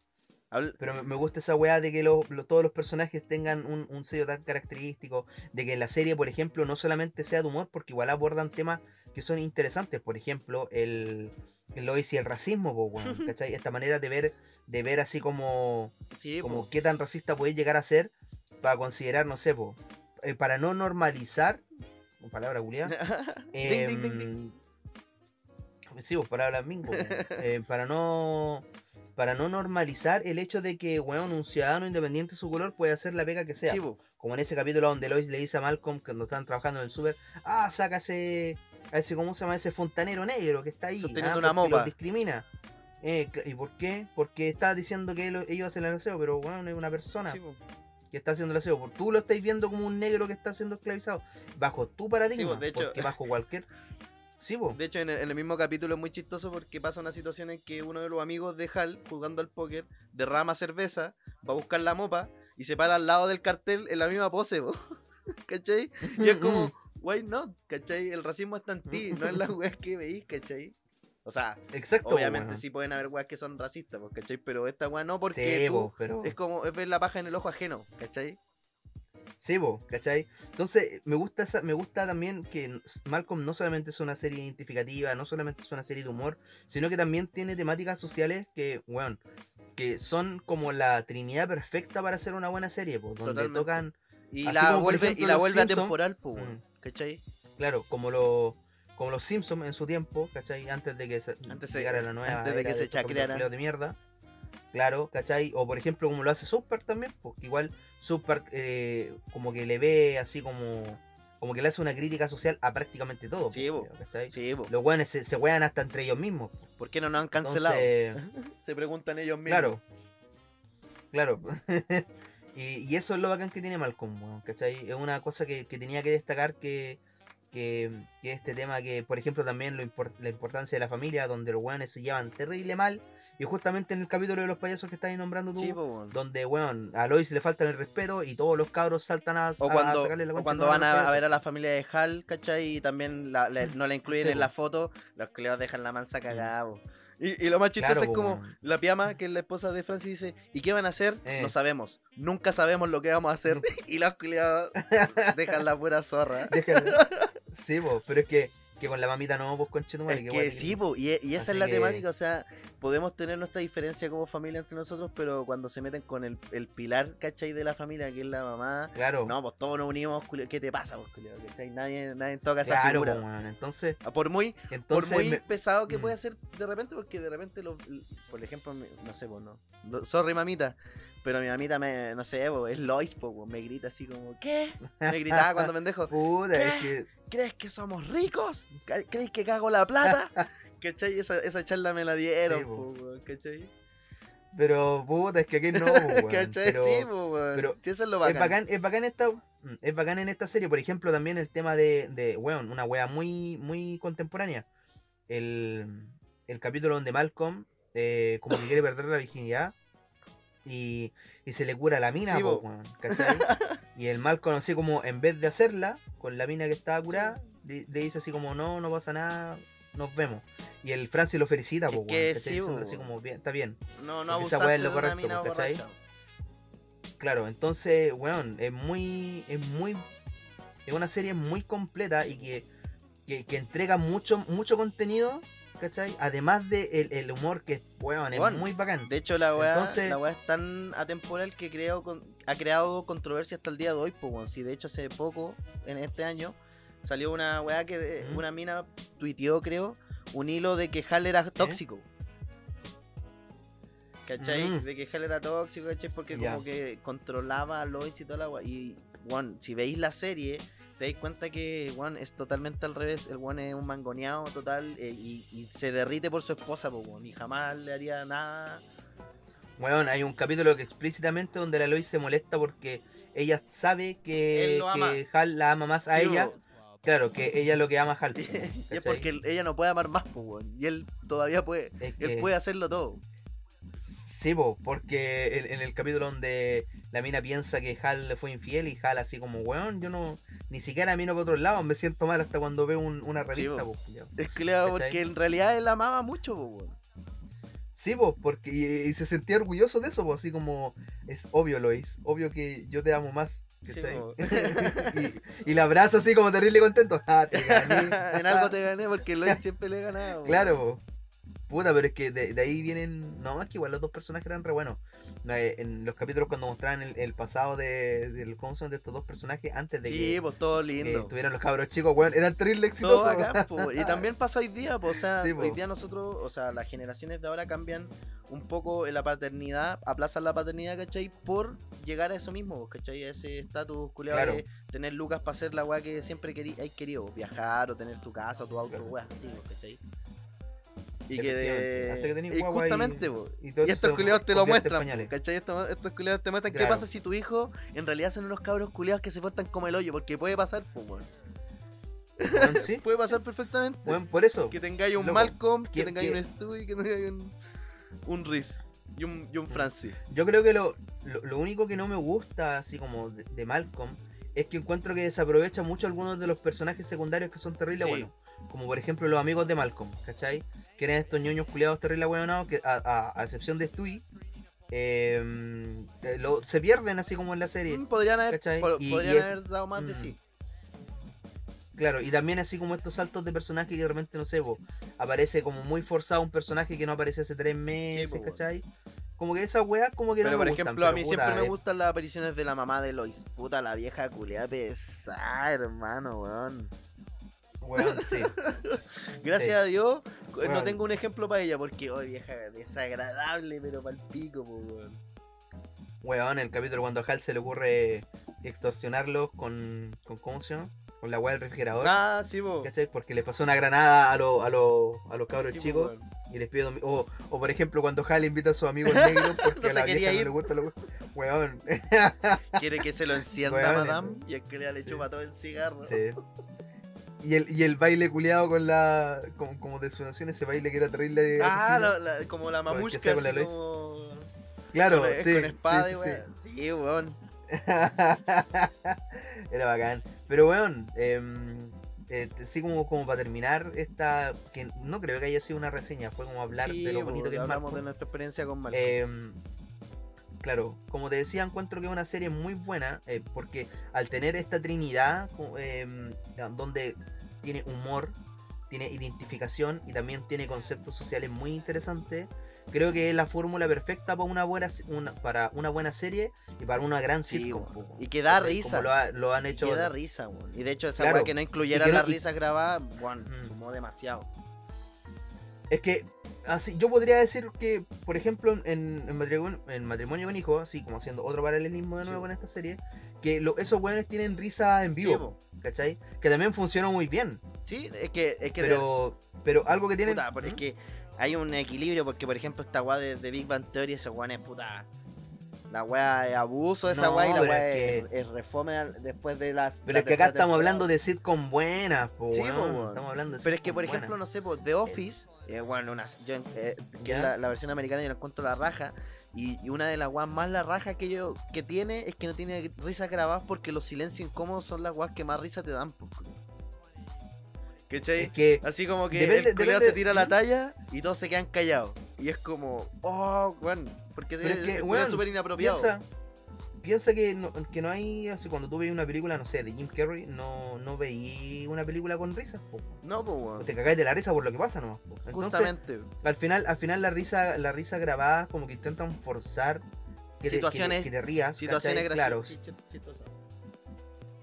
pero me- me gusta esa weá de que lo- lo- todos los personajes tengan un, un sello tan característico. De que la serie, por ejemplo, no solamente sea de humor, porque igual abordan temas que son interesantes. Por ejemplo, el, el Lois y el racismo, po, weón, ¿cachai? Esta manera de ver, de ver así como Sí, como po. qué tan racista puede llegar a ser para considerar, no sé, po, eh, para no normalizar, con palabra ding, ding, ding. em, sí, palabras mingo, eh, para no para no normalizar el hecho de que, weón, un ciudadano independiente de su color puede hacer la pega que sea. Sí. Como en ese capítulo donde Lois le dice a Malcolm cuando están trabajando en el súper, ah, saca ese, a ese, ¿cómo se llama? Ese fontanero negro que está ahí. Ah, una mopa. los discrimina. Eh, ¿Y por qué? Porque está diciendo que lo- ellos hacen el aseo, pero bueno, es una persona. Sí. Que está haciendo el aseo, porque tú lo estáis viendo como un negro que está siendo esclavizado, bajo tu paradigma, pues, de hecho- porque bajo cualquier... Sí, po. De hecho, en el, en el mismo capítulo es muy chistoso porque pasa una situación en que uno de los amigos de Hal, jugando al póker, derrama cerveza, va a buscar la mopa y se para al lado del cartel en la misma pose, po. ¿cachai? Y es como, why not? ¿cachai? El racismo está en ti, no en las weas que veís, ¿cachai? O sea, Exacto, obviamente sí pueden haber weas que son racistas, ¿cachai? Pero esta wea no, porque Sí, tú- po, pero... es como es ver la paja en el ojo ajeno, ¿cachai? Sí, po, ¿cachai? Entonces, me gusta esa- me gusta también que Malcolm no solamente es una serie identificativa, no solamente es una serie de humor, sino que también tiene temáticas sociales que, weón, que son como la trinidad perfecta para hacer una buena serie, pues, donde Totalmente. tocan, Y la como, vuelve, ejemplo, y la los vuelve Simpson. atemporal, po, weón, Mm. ¿cachai? claro, como lo como los Simpsons en su tiempo, ¿cachai? Antes de que se, Antes se- llegara la nueva antes de que se culiados de mierda. Claro, ¿cachai? O por ejemplo como lo hace Park también, porque igual South Park eh, como que le ve así como como que le hace una crítica social a prácticamente todo, Sí, po, po. ¿cachai? Sí, po. Los weones se, se wean hasta entre ellos mismos. po. ¿Por qué no nos han cancelado? Entonces, Se preguntan ellos mismos. claro. Claro. y, y eso es lo bacán que tiene Malcolm, ¿cachai? Es una cosa que, que tenía que destacar que, que, que este tema que, por ejemplo, también lo impor- la importancia de la familia, donde los weones se llevan terrible mal. Y justamente en el capítulo de los payasos que estáis nombrando tú, Sí, weón. donde, weón, a Lois le faltan el respeto y todos los cabros saltan a, O a cuando, sacarle la o concha cuando van a, ver a la familia de Hal, ¿cachai? Y también la- le- no la incluyen Sí, en po. la foto, los que les dejan la mansa cagada, po. Y, y lo más chistoso Claro, es como la piama, que es la esposa de Francis, dice, ¿y qué van a hacer? Eh. No sabemos. Nunca sabemos lo que vamos a hacer. y los culiados dejan la pura zorra. Déjalo. Sí, po, pero es que, que con la mamita no, pues conchetumare, Es que sí, po, y, y esa Así es la que- temática, o sea, podemos tener nuestra diferencia como familia entre nosotros, pero cuando se meten con el, el pilar, ¿cachai? De la familia, que es la mamá, Claro. no, pues todos nos unimos, culio, ¿qué te pasa, pues, culio? ¿Cachai? Nadie, nadie toca esa Claro, figura. po, weón. Entonces, Ah, Por muy, entonces por muy me- pesado que Mm. pueda ser de repente, porque de repente, los, por ejemplo, no sé, pues no. no- Sorry, mamita. Pero mi mamita me, no sé, es Lois, po, me grita así como, ¿qué? Me gritaba cuando pendejo, Puta, es que. ¿crees que somos ricos? ¿Ca- ¿Crees que cago la plata? ¿Cachai? Esa, esa charla me la dieron, Sí, po. ¿cachai? Pero, puta, es que aquí no, weón. ¿Cachai? Pero sí, weón. pero Sí, eso es lo es bacán. bacán, es bacán esta. mm, Es bacán en esta serie, por ejemplo, también el tema de, de weón, una wea muy, muy contemporánea. El, el capítulo donde Malcolm eh, como que quiere perder la virginidad y, y se le cura la mina, Sí, po, po. weón, ¿cachai? y el Malcolm así como en vez de hacerla con la mina que estaba curada, le, le dice así como no, no pasa nada, nos vemos. Y el Francis lo felicita, po, así como bien, está bien. No, no esa weá es lo correcto. Claro, entonces, weón, es muy, es muy, es una serie muy completa y que, que, que entrega mucho, mucho contenido, ¿cachai? Además de el, el humor que, weón, es Weón, muy bacán. De hecho, la weá, Entonces- la weá es tan atemporal que creo con- ha creado controversia hasta el día de hoy. Pues. Si de hecho hace poco, en este año, salió una weá que de- ¿Mm? una mina tuiteó, creo, un hilo de que Hal era tóxico. ¿Cachai? Mm. De que Hal era tóxico, ¿cachai? Porque como que controlaba a Lois y toda la weá. Y, weón, si veis la serie, te dais cuenta que Juan es totalmente al revés. El Juan es un mangoneado total eh, y, y se derrite por su esposa, pues, weón, y jamás le haría nada. Weón, hay un capítulo que explícitamente donde la Lois se molesta porque ella sabe que, Hal la ama más a Sí, ella. Claro, que ella es lo que ama a Hal. y es porque ella no puede amar más, pues. Y él todavía puede. Es Él puede hacerlo todo. Sí, po, porque en, en el capítulo donde la mina piensa que Hal le fue infiel y Hal así como, weón, yo no, ni siquiera miro para otro lado, me siento mal hasta cuando veo un- una revista, po. po, culiao. Es claro, porque en realidad él amaba mucho, weón. Sí, pues, porque y, y se sentía orgulloso de eso, así como, es obvio, Lois, obvio que yo te amo más, Sí, y, y la abraza así como terrible contento, ah, te gané. en algo te gané porque Lois siempre le ganaba. Claro, po. Puta, pero es que de, de ahí vienen, no, es que igual los dos personajes eran re buenos. No, eh, En los capítulos cuando mostraban el, el pasado de, del son de estos dos personajes antes de Sí, que pues todo eh, los cabros chicos, weón, eran terrible exitosos. bacán, po, Y también pasa hoy día, pues, o sea, Sí, hoy día nosotros, o sea, las generaciones de ahora cambian un poco en la paternidad, aplazan la paternidad, ¿cachai? Por llegar a eso mismo, ¿cachai? A ese estatus culiado Claro. de tener lucas para hacer la weá que siempre querí, hay querido, viajar o tener tu casa o tu auto, Claro. weá, así, ¿cachai? Y que de... Hasta que tenés y guagua justamente, y Y estos culiados te lo muestran, po, ¿cachai? Estos, estos culiados te muestran qué Claro. pasa si tu hijo en realidad son unos cabros culiados que se portan como el hoyo, porque puede pasar, pues. Weón, sí, Puede pasar perfectamente. weón, por eso. Que tengáis un Loco, Malcolm, que ¿qué- tengáis qué? un Stewie, que tengáis un, un Riz y un, y un Francis. Yo creo que lo, lo, lo único que no me gusta, así como de, de Malcolm, es que encuentro que desaprovecha mucho algunos de los personajes secundarios que son terribles Sí. buenos. Como por ejemplo los amigos de Malcolm, ¿cachai? Que eran estos ñoños culiados terribles buenos que a, a- a excepción de Stewie, eh, eh, lo- se pierden así como en la serie. Mm, Podrían haber, ¿Cachai? po- Y- podrían y es- haber dado más de Mm. sí. Claro, y también así como estos saltos de personaje que de repente, no sé, po, aparece como muy forzado un personaje que no aparece hace tres meses, po, weón. ¿cachai? Como que esas weas como que Pero no por me gustan, ejemplo, a mí puta, siempre me eh, gustan las apariciones de la mamá de Lois. Puta, la vieja culiada pesada, hermano, weón. Weón, sí. Gracias Sí. a Dios, no tengo un ejemplo para ella, porque, oh, vieja desagradable, pero pa'l pico, po, weón. Weón, el capítulo cuando a Hal se le ocurre extorsionarlos con, con ¿cómo se llama? Con la weá del refrigerador. Ah, sí, po. ¿Cachai? Porque le pasó una granada a, los a, los a los cabros Sí, chicos weón. y les pide domi- o, o por ejemplo cuando Hal invita a sus amigos negros porque No a la vieja no le gusta lo weón. Quiere que se lo encienda Weón, Madame y el que le sí. chupa todo el cigarro. Sí. Y el, y el baile culiado con la. Como, como de su nación, ese baile que era terrible. Ah, la- la- como la mamushka, sea con la como... claro, con, sí. con espada sí, sí, weón. Sí, weón. sí. era bacán. Pero weón, em, eh, así como, como para terminar, esta. Que no creo que haya sido una reseña, fue como hablar Sí, de lo bonito que es Malcolm. de nuestra experiencia con Malcolm. Em, claro, como te decía, encuentro que es una serie muy buena eh, porque al tener esta trinidad em, donde tiene humor, tiene identificación y también tiene conceptos sociales muy interesantes, creo que es la fórmula perfecta para una buena una, para una buena serie y para una gran sitcom. y que da risa. Como lo, ha- lo han y hecho. que da risa. Y de hecho, esa Claro, que no incluyera y no- las y- risas grabadas, Mm. sumó demasiado. Es que así, yo podría decir que, por ejemplo, en, en matrimonio, en Matrimonio con Hijos, así como haciendo otro paralelismo de nuevo Sí. con esta serie, que lo- esos weones tienen risa en vivo, po. ¿cachai? Que también funcionó muy bien, Sí, es que, es que de- pero, pero algo que tienen... puta, es que hay un equilibrio porque, por ejemplo, esta weá de, de Big Bang Theory, esa weá es puta. La weá es abuso de esa No, weá y la weá es es, es refome al- después de las. Pero la es que acá estamos temporada. hablando de sitcom buenas, po, Sí, po, weón. Estamos hablando de Pero es que, por ejemplo, no sé, pues, The Office, eh, bueno, una, yo, eh, la, la versión americana, yo la encuentro la raja. Y, y una de las weas más la raja que yo que tiene es que no tiene risas grabadas porque los silencios incómodos son las weas que más risa te dan. ¿Cachai? Es que... Así como que Depende- el depende- se tira la ¿Mm? talla y todos se quedan callados. Y es como, oh, weón. Porque es, que, súper inapropiado. Piensa, piensa que, no, que no hay, así cuando tú veis una película, no sé, de Jim Carrey, no, no veí una película con risas, po. No, pues, weón. Te cagáis de la risa por lo que pasa nomás, po. Entonces, Justamente. al final, al final la risa, la risa grabada como que intentan forzar que, te, que te- Situaciones- que te rías, Situaciones graciosas.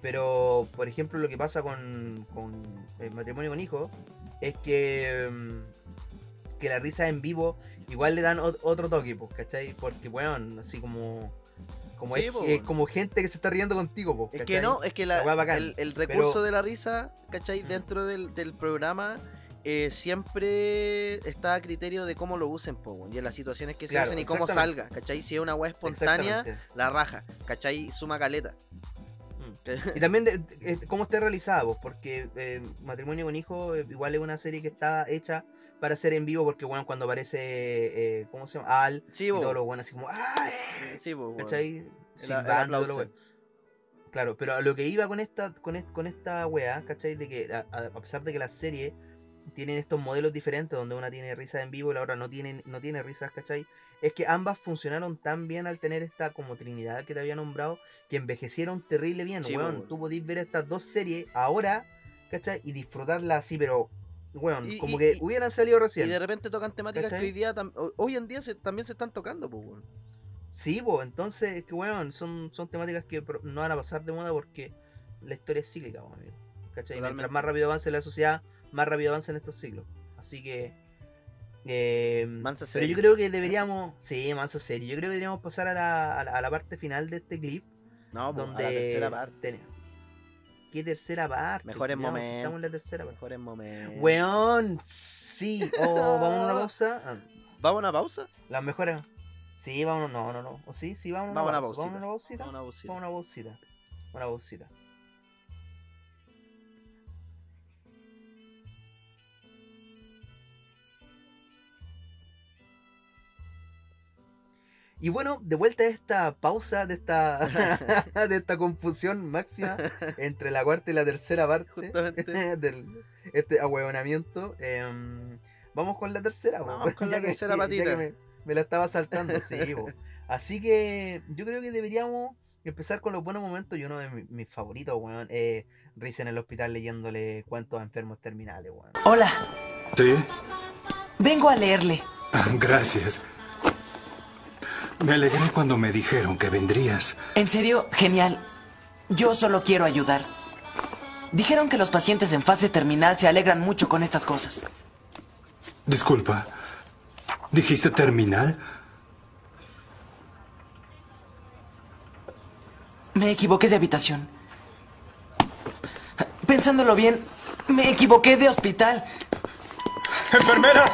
Pero por ejemplo lo que pasa con, con el matrimonio con hijos es que mm, que la risa en vivo igual le dan ot- otro toque, pues, ¿cachai? Porque, weón, así como como Sí, es, po, como gente que se está riendo contigo, pues, Es que no, es que la- La el, el recurso pero- de la risa, ¿cachai? Dentro del, del programa eh, siempre está a criterio de cómo lo usen, po, y en las situaciones que se Claro, usen y cómo salga, ¿cachai? Si es una weá espontánea, la raja, ¿cachai? Suma caleta. Y también de, de- eh, cómo está realizada, porque eh, Matrimonio con Hijo eh, igual es una serie que está hecha para ser en vivo, porque bueno, cuando aparece, eh, ¿cómo se llama? Al Sí, y po. todo lo bueno así como, ¡ah! eh", Sí, weón. ¿Cachai? Silbando, todo lo aplauso. weón. Claro, pero a lo que iba con esta, con, con esta weá, ¿cachai? De que a, pesar de que las series tienen estos modelos diferentes, donde una tiene risas en vivo y la otra no tiene, no tiene risas, ¿cachai? Es que ambas funcionaron tan bien al tener esta como trinidad que te había nombrado, que envejecieron terrible bien, Sí, weón. weón. Tú podís ver estas dos series ahora, ¿cachai? Y disfrutarlas así, pero, weón, Y- como y- que y- hubieran salido Y recién. de repente tocan temáticas ¿Cachai? que hoy día, hoy en día se- también se están tocando, pues, weón. Sí, pues, entonces, es que, weón, son, son temáticas que no van a pasar de moda porque la historia es cíclica, weón, amigo. ¿Cachai? Y Mientras Totalmente. más rápido avance la sociedad, más rápido avanzan estos ciclos. Así que. eh, Mansa pero serie. yo creo que deberíamos. Sí, mansa serio. Yo creo que deberíamos pasar a la, a la, a la parte final de este clip. No, pues, donde. a la tercera parte. ten- ¿Qué tercera parte? Mejores culiao? Si momentos. Estamos en la tercera parte. Mejores momentos. Weón, sí. O vamos a una pausa. Ah, ¿Vamos a una pausa? Las mejores. Sí, vamos, no, no, no. O sí, sí, vamos a una Vamos a una pausa. Vamos a una pausita. pausita. Vamos a una pausita. Vamos a una pausita. Y bueno, de vuelta a esta pausa, de esta, de esta confusión máxima entre la cuarta y la tercera parte del este ahueonamiento. em, vamos con la tercera, Vamos con la que- tercera patita. que me, me la estaba saltando, sí, po. Así que yo creo que deberíamos empezar con los buenos momentos. Y uno de mi- mis favoritos, weón, es Risa en el hospital leyéndole cuentos a enfermos terminales, weón. Hola, Sí, vengo a leerle. Gracias. Me alegré cuando me dijeron que vendrías. En serio, genial. Yo solo quiero ayudar. Dijeron que los pacientes en fase terminal se alegran mucho con estas cosas. Disculpa. ¿Dijiste terminal? Me equivoqué de habitación. Pensándolo bien, me equivoqué de hospital. ¡Enfermera!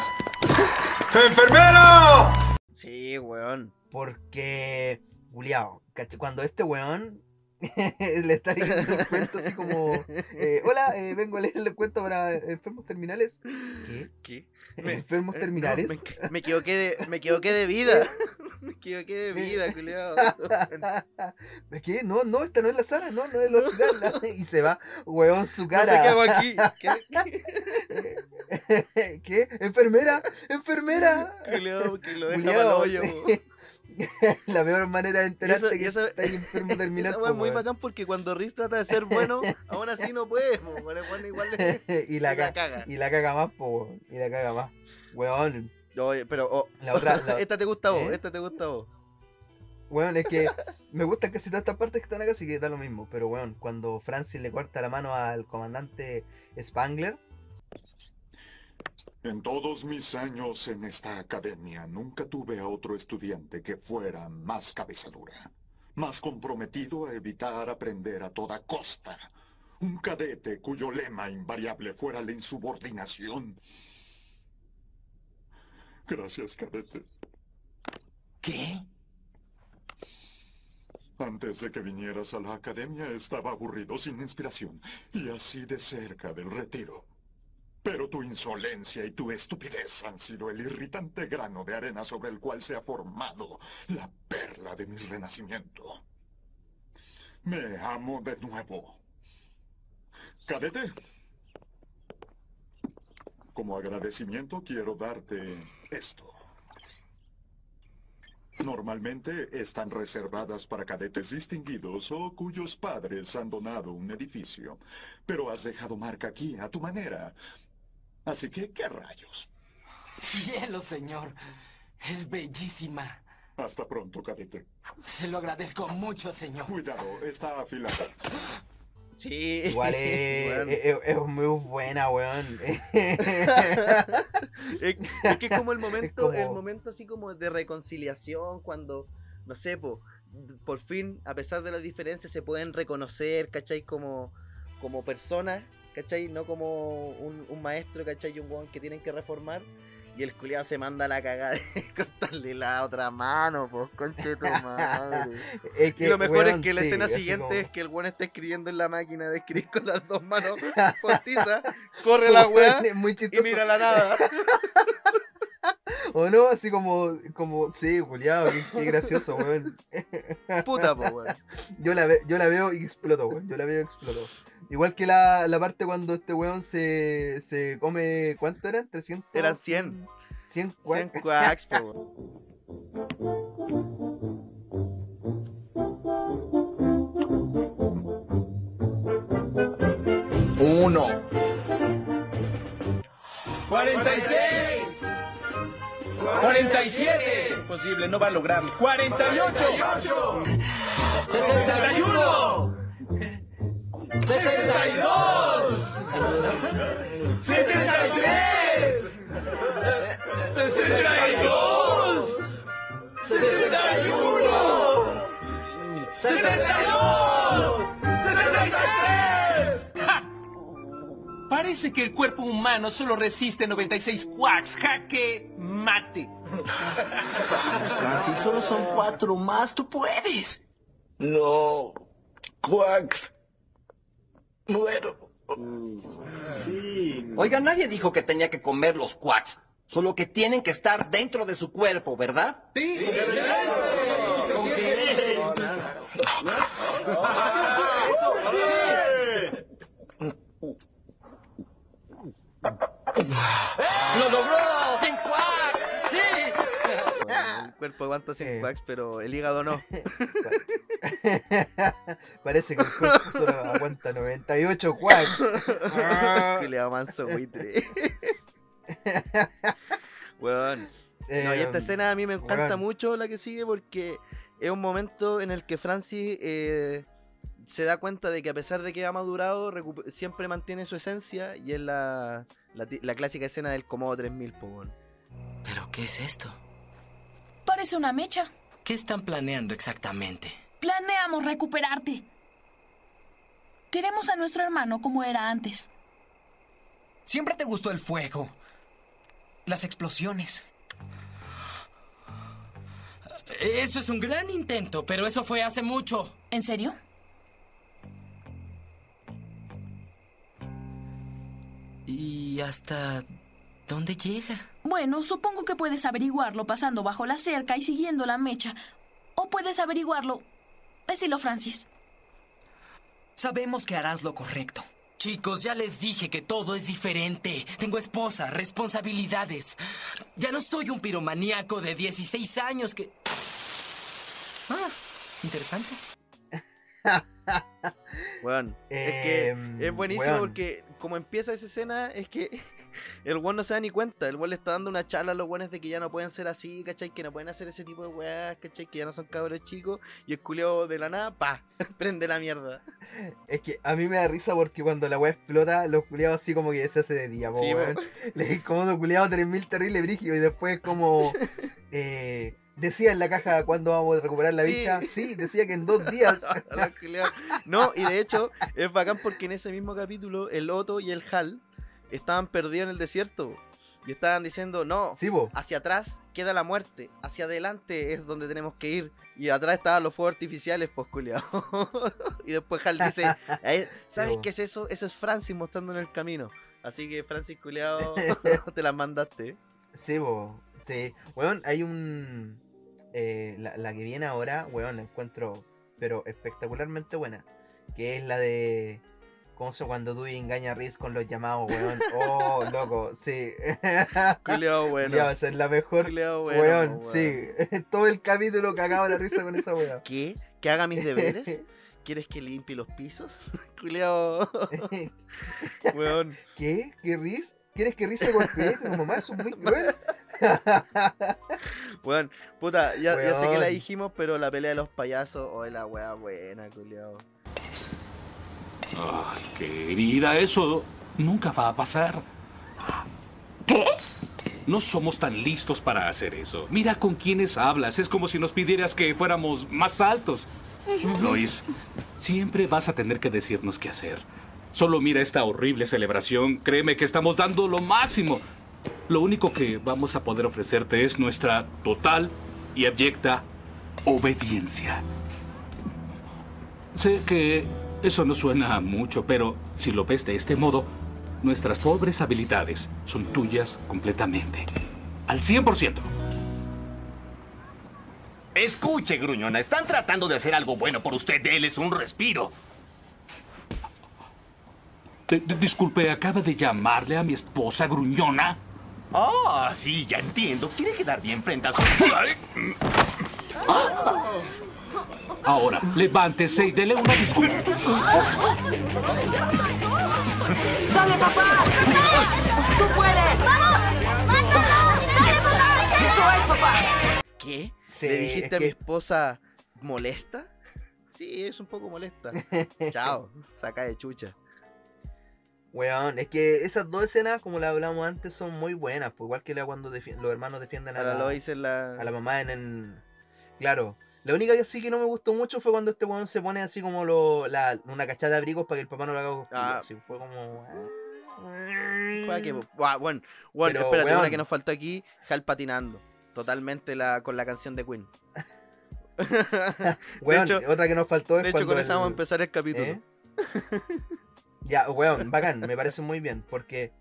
¡Enfermero! Sí, weón. Porque, Juliao, cuando este weón le está leyendo el cuento así como, eh, hola, eh, vengo a leerle el cuento para enfermos terminales. ¿Qué? ¿Qué? ¿Enfermos Eh, no, terminales? me, me equivoqué de, me equivoqué de vida. me equivoqué de vida, culiao. ¿Qué? No, no, esta no es la sala, no, no es el hospital. y se va, weón, su No cara. sé qué hago aquí. ¿Qué? ¿Qué? ¿Enfermera? ¿Enfermera? Culiao, que lo deja pa'l hoyo, sí. La peor manera de enterarte eso- que y eso- estás enfermo terminal. Es muy bacán porque cuando Riz trata de ser bueno, aún así no puede, po, weón igual le, y la, caga. y la caga más, po. Y la caga más. Weón, Oye, pero oh, la otra. la- esta te gusta a vos, ¿Eh? esta te gusta a vos. Weón, es que me gustan casi todas estas partes que están acá, así que da lo mismo. Pero weón, cuando Francis le corta la mano al comandante Spangler, En todos mis años en esta academia nunca tuve a otro estudiante que fuera más cabezadura, más comprometido a evitar aprender a toda costa. Un cadete cuyo lema invariable fuera la insubordinación. Gracias, cadete. ¿Qué? Antes de que vinieras a la academia estaba aburrido, sin inspiración, y así de cerca del retiro. Pero tu insolencia y tu estupidez han sido el irritante grano de arena sobre el cual se ha formado la perla de mi renacimiento. Me amo de nuevo. Cadete, como agradecimiento quiero darte esto. Normalmente están reservadas para cadetes distinguidos o cuyos padres han donado un edificio. Pero has dejado marca aquí, a tu manera. Así que, ¿qué rayos? Cielo, señor. Es bellísima. Hasta pronto, cadete. Se lo agradezco mucho, señor. Cuidado, está afilada. Sí. igual es, Weón. es, es- es muy buena, weón. es, es que es como el momento, como- el momento así como de reconciliación, cuando, no sé, po, por fin, a pesar de las diferencias, se pueden reconocer, ¿cachai? Como, como personas, ¿cachai? No como un, un maestro, ¿cachai? Y un weón que tienen que reformar. Y el culiado se manda la cagada de cortarle la otra mano, pues, conche tu madre. Es Y lo mejor weón, es que la sí, escena siguiente como- es que el weón está escribiendo en la máquina de escribir con las dos manos postizas, corre la weá y mira la nada. O no, así como, como, sí, Juliado, qué, qué gracioso, weón. Puta, po, weón. Yo la, ve- yo la veo y exploto, weón. Yo la veo y exploto. Igual que la, la parte cuando este weón se, se come, ¿cuánto eran? 300. Eran 100. 100 100 cuac- quacks, po, weón. Uno. 46. 47. Imposible, no va a lograrlo. 48. 61. 62. 63. 62. 61. 62. 63. Parece que el cuerpo humano solo resiste 96 quacks. Jaque mate. Francis, solo son cuatro más. Tú puedes. No. Quacks. Muero. Sí. Oiga, nadie dijo que tenía que comer los quacks. Solo que tienen que estar dentro de su cuerpo, ¿verdad? Sí. ¡Lo logró! Cuerpo aguanta 100 Eh. quacks, pero el hígado no. Parece que el cuerpo solo aguanta 98 quacks. Culeado manso buitre. Weón. No, y esta Em, escena a mí me encanta mucho la que sigue porque es un momento en el que Francis eh, se da cuenta de que a pesar de que ha madurado, siempre mantiene su esencia y es la, la, clásica escena del Comodo 3000, po. ¿Pero qué es esto? Parece una mecha. ¿Qué están planeando exactamente? Planeamos recuperarte. Queremos a nuestro hermano como era antes. Siempre te gustó el fuego. Las explosiones. Eso es un gran intento, pero eso fue hace mucho. ¿En serio? ¿Y hasta dónde llega? Bueno, supongo que puedes averiguarlo pasando bajo la cerca y siguiendo la mecha. O puedes averiguarlo estilo Francis. Sabemos que harás lo correcto. Chicos, ya les dije que todo es diferente. Tengo esposa, responsabilidades. Ya no soy un piromaníaco de 16 años que... Ah, interesante. Weón, es que Em, es buenísimo porque como empieza esa escena es que el weón no se da ni cuenta. El weón le está dando una charla a los weones de que ya no pueden ser así, ¿cachai? Que no pueden hacer ese tipo de weas, ¿cachai? Que ya no son cabros chicos. Y el culiao de la nada, pa, prende la mierda. Es que a mí me da risa porque cuando la weá explota, los culiados así como que se hace de día, po, Sí, weón. Como culiado 3000 terrible brígido y después como eh, decía en la caja cuándo vamos a recuperar la Sí. vista. Sí, decía que en dos días. Los no, y de hecho es bacán porque en ese mismo capítulo el Otto y el Hal estaban perdidos en el desierto. Y estaban diciendo, no, Sí, hacia atrás queda la muerte, hacia adelante es donde tenemos que ir. Y atrás estaban los fuegos artificiales, pues culiao. y después Hal dice, "Ahí, ¿sabes qué es eso? Eso es Francis mostrando en el camino. Así que Francis culiao, te las mandaste. Sí, po. Sí. Weón, hay un. eh, la, la que viene ahora, weón, la encuentro, pero espectacularmente buena. Que es la de. ¿Cómo se? Cuando Dewey engaña a Riz con los llamados, weón. Oh, loco, sí. Culiao bueno. Ya, esa es la mejor. Culiao bueno, weón, sí. Todo el capítulo cagado la risa con esa weón. ¿Qué? ¿Que haga mis deberes? ¿Quieres que limpie los pisos? culiao. Weón. ¿Qué? ¿Qué Riz? ¿Quieres que Riz se golpee? Pero mamá, eso es muy cruel. Weón, puta, ya, ya sé que la dijimos, pero la pelea de los payasos, oh, la wea buena, culiao. Ay, querida, eso nunca va a pasar. ¿Qué? No somos tan listos para hacer eso. Mira con quiénes hablas. Es como si nos pidieras que fuéramos más altos. Lois, siempre vas a tener que decirnos qué hacer. Solo mira esta horrible celebración. Créeme que estamos dando lo máximo. Lo único que vamos a poder ofrecerte es nuestra total y abyecta obediencia. Sé que eso no suena a mucho, pero si lo ves de este modo, nuestras pobres habilidades son tuyas completamente. Al 100%. Escuche, gruñona, están tratando de hacer algo bueno por usted. Déles un respiro. D- d- disculpe, acaba de llamarle a mi esposa gruñona. Ah, sí, ya entiendo. Quiere quedar bien frente a su... Ahora, levántese y dele una disculpa. ¡Dale, papá! ¡Tú puedes! ¡Vamos! ¡Mátalo! ¡Dale, papá! ¡Eso es, papá! ¿Qué? Sí, ¿Le dijiste es a mi esposa molesta? Sí, es un poco molesta. Chao, saca de chucha. Weón, es que esas dos escenas, como la hablamos antes, son muy buenas. Pues igual que la cuando los hermanos defienden a, A la la, la... a la mamá en, en- Claro. La única que sí que no me gustó mucho fue cuando este weón se pone así como lo, la, una cachada de abrigos para que el papá no lo haga cosquillas. Ah. Sí, fue como. ah. Bueno, bueno, Pero, espérate, weón. una que nos faltó aquí, Hal patinando. Totalmente la, con la canción de Queen. Weón, hecho, otra que nos faltó es de hecho, con esa el- vamos a empezar el capítulo. ¿Eh? Ya, weón, bacán, me parece muy bien, porque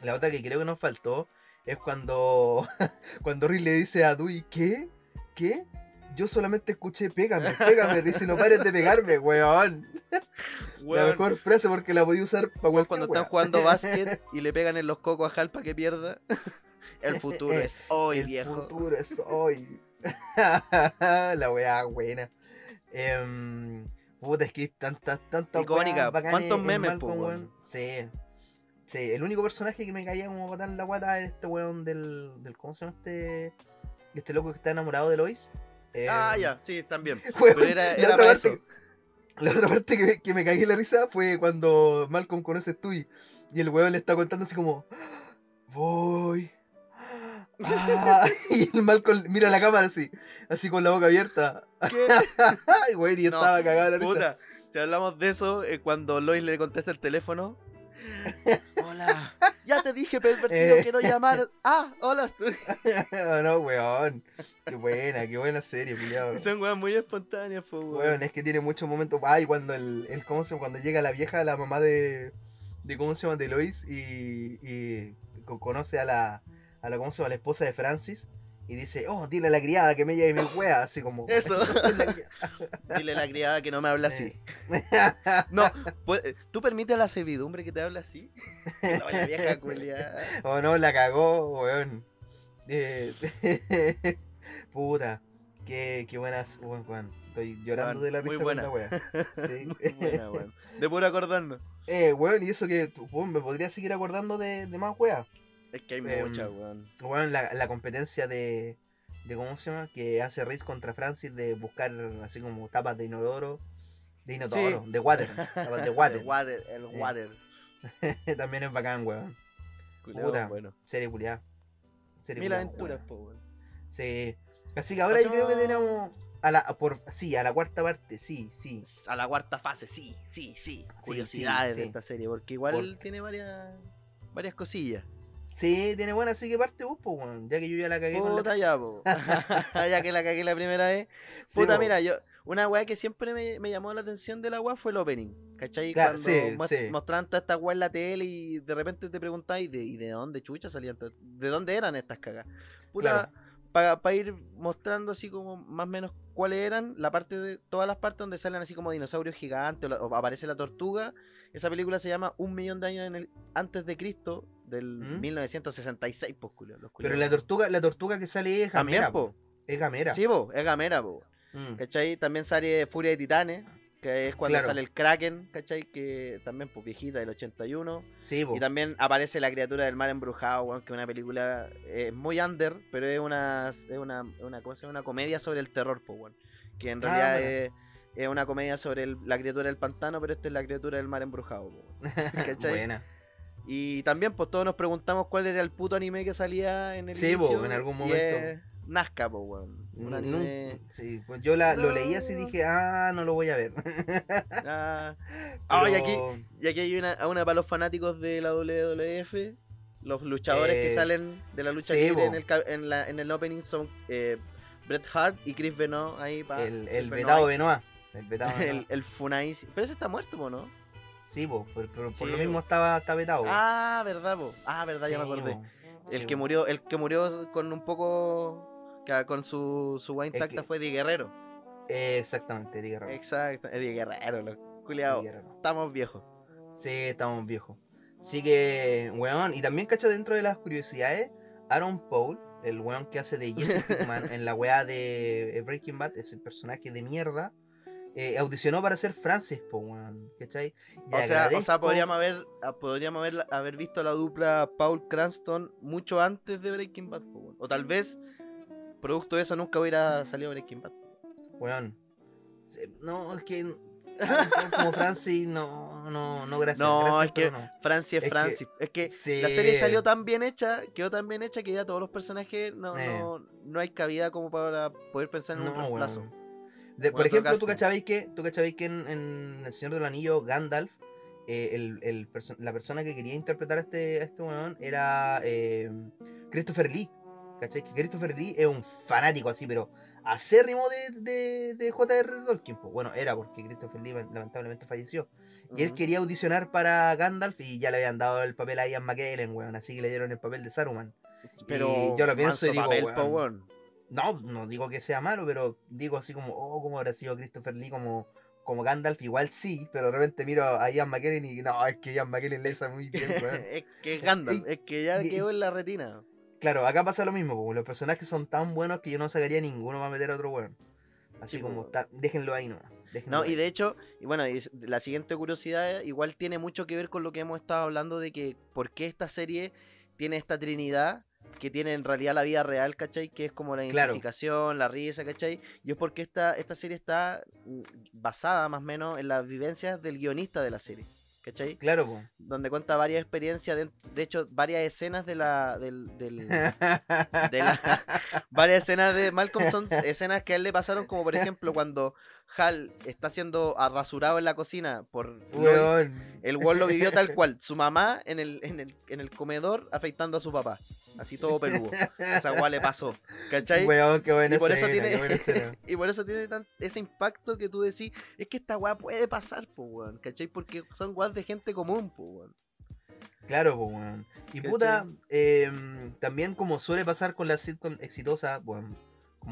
la otra que creo que nos faltó es cuando cuando Rick le dice a Dewey, ¿qué? ¿Qué? Yo solamente escuché pégame, pégame, y no pares de pegarme, weón. La mejor frase porque la podía usar para cualquier cuando están jugando básquet y le pegan en los cocos a Hal para que pierda. El futuro es hoy, El viejo. futuro es hoy. la weá buena. Em, puta, es que tantas, tantas Icónica. ¿Cuántos memes, Malcolm, po, weón? Sí. Sí, el único personaje que me caía como patar en la guata es este weón del, del. ¿Cómo se llama este? Este loco que está enamorado de Lois. Ah, Em, ya, sí, también. Pero era, la era otra para parte- eso. La otra parte que me, que me cagué la risa fue cuando Malcolm conoce a Stewie y el weón le está contando así como voy. Ah, y el Malcolm mira la cámara así, así con la boca abierta. Ay, weón, y yo No, estaba cagado de la risa. Puta, si hablamos de eso, eh, cuando Lois le contesta el teléfono. Hola, ya te dije, pervertido, Eh. que no llamar. Ah, hola. Oh, no, weón. Qué buena, qué buena serie, culiao. Son weas muy espontáneas, pues, weón. Weón, es que tiene muchos momentos. Ay, cuando el, el ¿cómo se llama? Cuando llega la vieja, la mamá de. de ¿cómo se llama? de Lois y. y co- conoce a la. a la ¿cómo se llama? la esposa de Francis. Y dice, oh, dile a la criada que me lleve mi wea, así como. Eso. Dile a la criada que no me habla así. No, pues, eh, ¿tú permites a la servidumbre que te hable así? No, la vieja culia. oh no, la cagó, weón. Eh, puta. Qué, qué buenas. Weón, weón, Estoy llorando de la muy risa con la buena. wea. Sí. Muy buena, weón. De puro acordarnos. Eh, weón, y eso que weón, me podría seguir acordando de, de más weas. Es que hay Em, mucha, weón. Weón, la, la competencia de, de. ¿Cómo se llama? Que hace Riz contra Francis de buscar así como tapas de inodoro. De inodoro, Sí. de water. Tapas de water. El water, el Eh. water. También es bacán, weón. Culeado, Puta, bueno. serie culiada. Serie Mil aventuras, po, weón. Sí. Así que ahora yo creo que tenemos. A la, por, sí, a la cuarta parte, sí, sí. A la cuarta fase, sí, sí, sí. Sí, Curiosidades sí, de esta serie, porque igual Por- tiene varias varias cosillas. Sí, tiene buena, así que parte vos, pues. Ya que yo ya la cagué con la Puta ya, po. ya que la cagué la primera vez. Puta, mira, yo, una weá que siempre me, me llamó la atención de la weá fue el opening. ¿Cachai? Claro, Cuando sí, muest- sí. mostraban toda esta weá en la tele y de repente te preguntabas, ¿y de, y de dónde chucha salían? ¿De dónde eran estas cagas? Puta, Claro. para ir mostrando así como más o menos cuáles eran, la parte de todas las partes donde salen así como dinosaurios gigantes o, la- o aparece la tortuga. Esa película se llama Un millón de años en el, antes de Cristo del ¿Mm? 1966, pues, culio, los Pero la tortuga, la tortuga que sale es gamera, po. Es gamera. Sí, po, es gamera, po. Mm. ¿Cachai? También sale Furia de Titanes, que es cuando Claro. sale el Kraken, ¿cachai? Que también, pues, viejita del 81. Sí, po. Y también aparece La criatura del mar embrujado, que es una película eh, muy under, pero es una, es una, una, ¿cómo se llama? una comedia sobre el terror, pues, weón. Que en Ah, realidad bueno. es, es una comedia sobre el- la criatura del pantano, pero esta es la criatura del mar embrujado. ¿cachai? Buena. Y también, pues todos nos preguntamos cuál era el puto anime que salía en el Sí, en algún momento. es Nazca, po, weón. Un sí, pues yo la, lo leí así y dije, ah, no lo voy a ver. Ah, Ah, y aquí, Pero- y aquí hay una, una para los fanáticos de la WWF. Los luchadores que Eh, salen de la lucha sí, libre en el, en, la- en el opening son eh, Bret Hart y Chris Benoit ahí para El, el vetado Benoit. El vetado el, Benoit. el Funai. Pero ese está muerto, po, ¿no? Sí, po, por, por- por Sí, lo mismo estaba, está vetado. Ah, verdad, po. Ah, verdad, ya me acordé. El Sí, que murió, el que murió con un poco con su, su guay El intacta que- fue Di Guerrero. Eh, exactamente, diga Raúl. Exacto, Di Guerrero, los culiados. Di Guerrero. Estamos viejos. Sí, estamos viejos. Así que, weón, y también cacha dentro de las curiosidades, Aaron Paul, el weón que hace de Jesse Pinkman en la weá de Breaking Bad, ese personaje de mierda, eh, audicionó para ser Francis, po, weón, ¿cachai? O sea, o sea, podríamos haber, ah, podríamos haber, haber visto la dupla Paul Cranston mucho antes de Breaking Bad. po. O tal vez, producto de eso, nunca hubiera salido Breaking Bad. Weón. No, es que como Francis, no, no, no, gracias. no, gracias, es que no. Francis es que- Francis. es que sí. la serie salió tan bien hecha, quedó tan bien hecha que ya todos los personajes no, Eh. no, no hay cabida como para poder pensar en un reemplazo. De- por ejemplo, tú caso. cachabais que, tú que en, en El Señor del Anillo, Gandalf eh, el, el perso- la persona que quería interpretar a este, a este weón era eh, Christopher Lee. ¿Cachai? Que Christopher Lee es un fanático así, pero acérrimo de, de, de J.R. Tolkien. Bueno, era porque Christopher Lee lamentablemente falleció. Y él quería audicionar para Gandalf y ya le habían dado el papel a Ian McKellen, weón. Así que le dieron el papel de Saruman. Pero y yo lo pienso y digo, papel, po, weón, weón. No, no digo que sea malo, pero digo así como, oh, ¿cómo habrá sido Christopher Lee como, como Gandalf? Igual sí, pero de repente miro a Ian McKellen y no, es que Ian McKellen le hizo muy bien, weón. es que es Gandalf, es que ya y- quedó en la retina. Claro, acá pasa lo mismo, como los personajes son tan buenos que yo no sacaría ninguno para meter a otro weón. Así Sí, como, po. ta- déjenlo ahí nomás. déjenlo No, ahí. y de hecho, y bueno, y la siguiente curiosidad igual tiene mucho que ver con lo que hemos estado hablando de que por qué esta serie tiene esta trinidad que tiene en realidad la vida real, ¿cachai? Que es como la Claro. identificación, la risa, ¿cachai? Y es porque esta, esta serie está mm, basada más o menos en las vivencias del guionista de la serie, ¿cachai? Claro, po. Donde cuenta varias experiencias, de, de hecho, varias escenas de la... Del, del- de la- varias escenas de Malcolm son escenas que a él le pasaron, como por ejemplo cuando Hal está siendo arrasurado en la cocina por Lois, Weón. el weón lo vivió tal cual, su mamá en el, en el, en el comedor afeitando a su papá, así todo peludo. Esa weá le pasó, ¿cachai? Weón, qué buena y por eso escena, tiene, buena escena. y por eso tiene tan- ese impacto que tú decís, es que esta weá puede pasar, po, weón, ¿cachai? Porque son weas de gente común, po, weón. Claro, pues, weón. Y ¿Cachai? puta, em, también como suele pasar con las sitcom exitosas, bueno,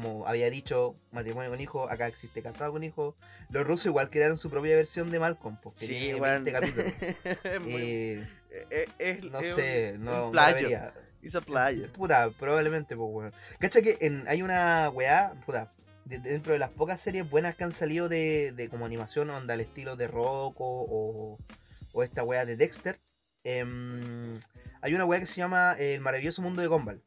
como había dicho, matrimonio con hijo, acá existe casado con hijo. Los rusos igual crearon su propia versión de Malcolm, porque Sí, tiene weón. 20 capítulos. Es muy- Eh, eh, es- no es sé, un- no, un no debería. Hizo playa. Puta, probablemente, pues, weón. Cacha que en- hay una weá, puta, de- dentro de las pocas series buenas que han salido de, de como animación, onda al estilo de Rocco o, o esta weá de Dexter. em, hay una weá que se llama El maravilloso mundo de Gumball.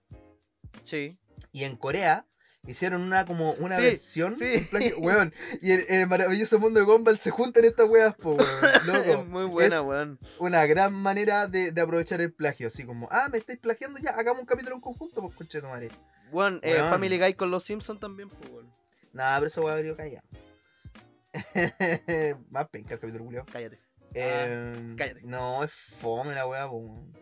Sí. Y en Corea hicieron una como una Sí, versión, sí. plagio- weón. Y en, en el maravilloso mundo de Gumball se juntan estas weas, po, weón. Loco. Es muy buena, Es weón. Una gran manera de, de aprovechar el plagio. Así como, ah, me estáis plagiando ya, hagamos un capítulo en conjunto, pues conche tu madre. Weón, eh, Weón. Family Guy con los Simpsons también, pues, weón. Nah, pero eso voy a abrir calla. Más penca el capítulo, Julio. Cállate. Eh, cállate. No, es fome la weá, weón.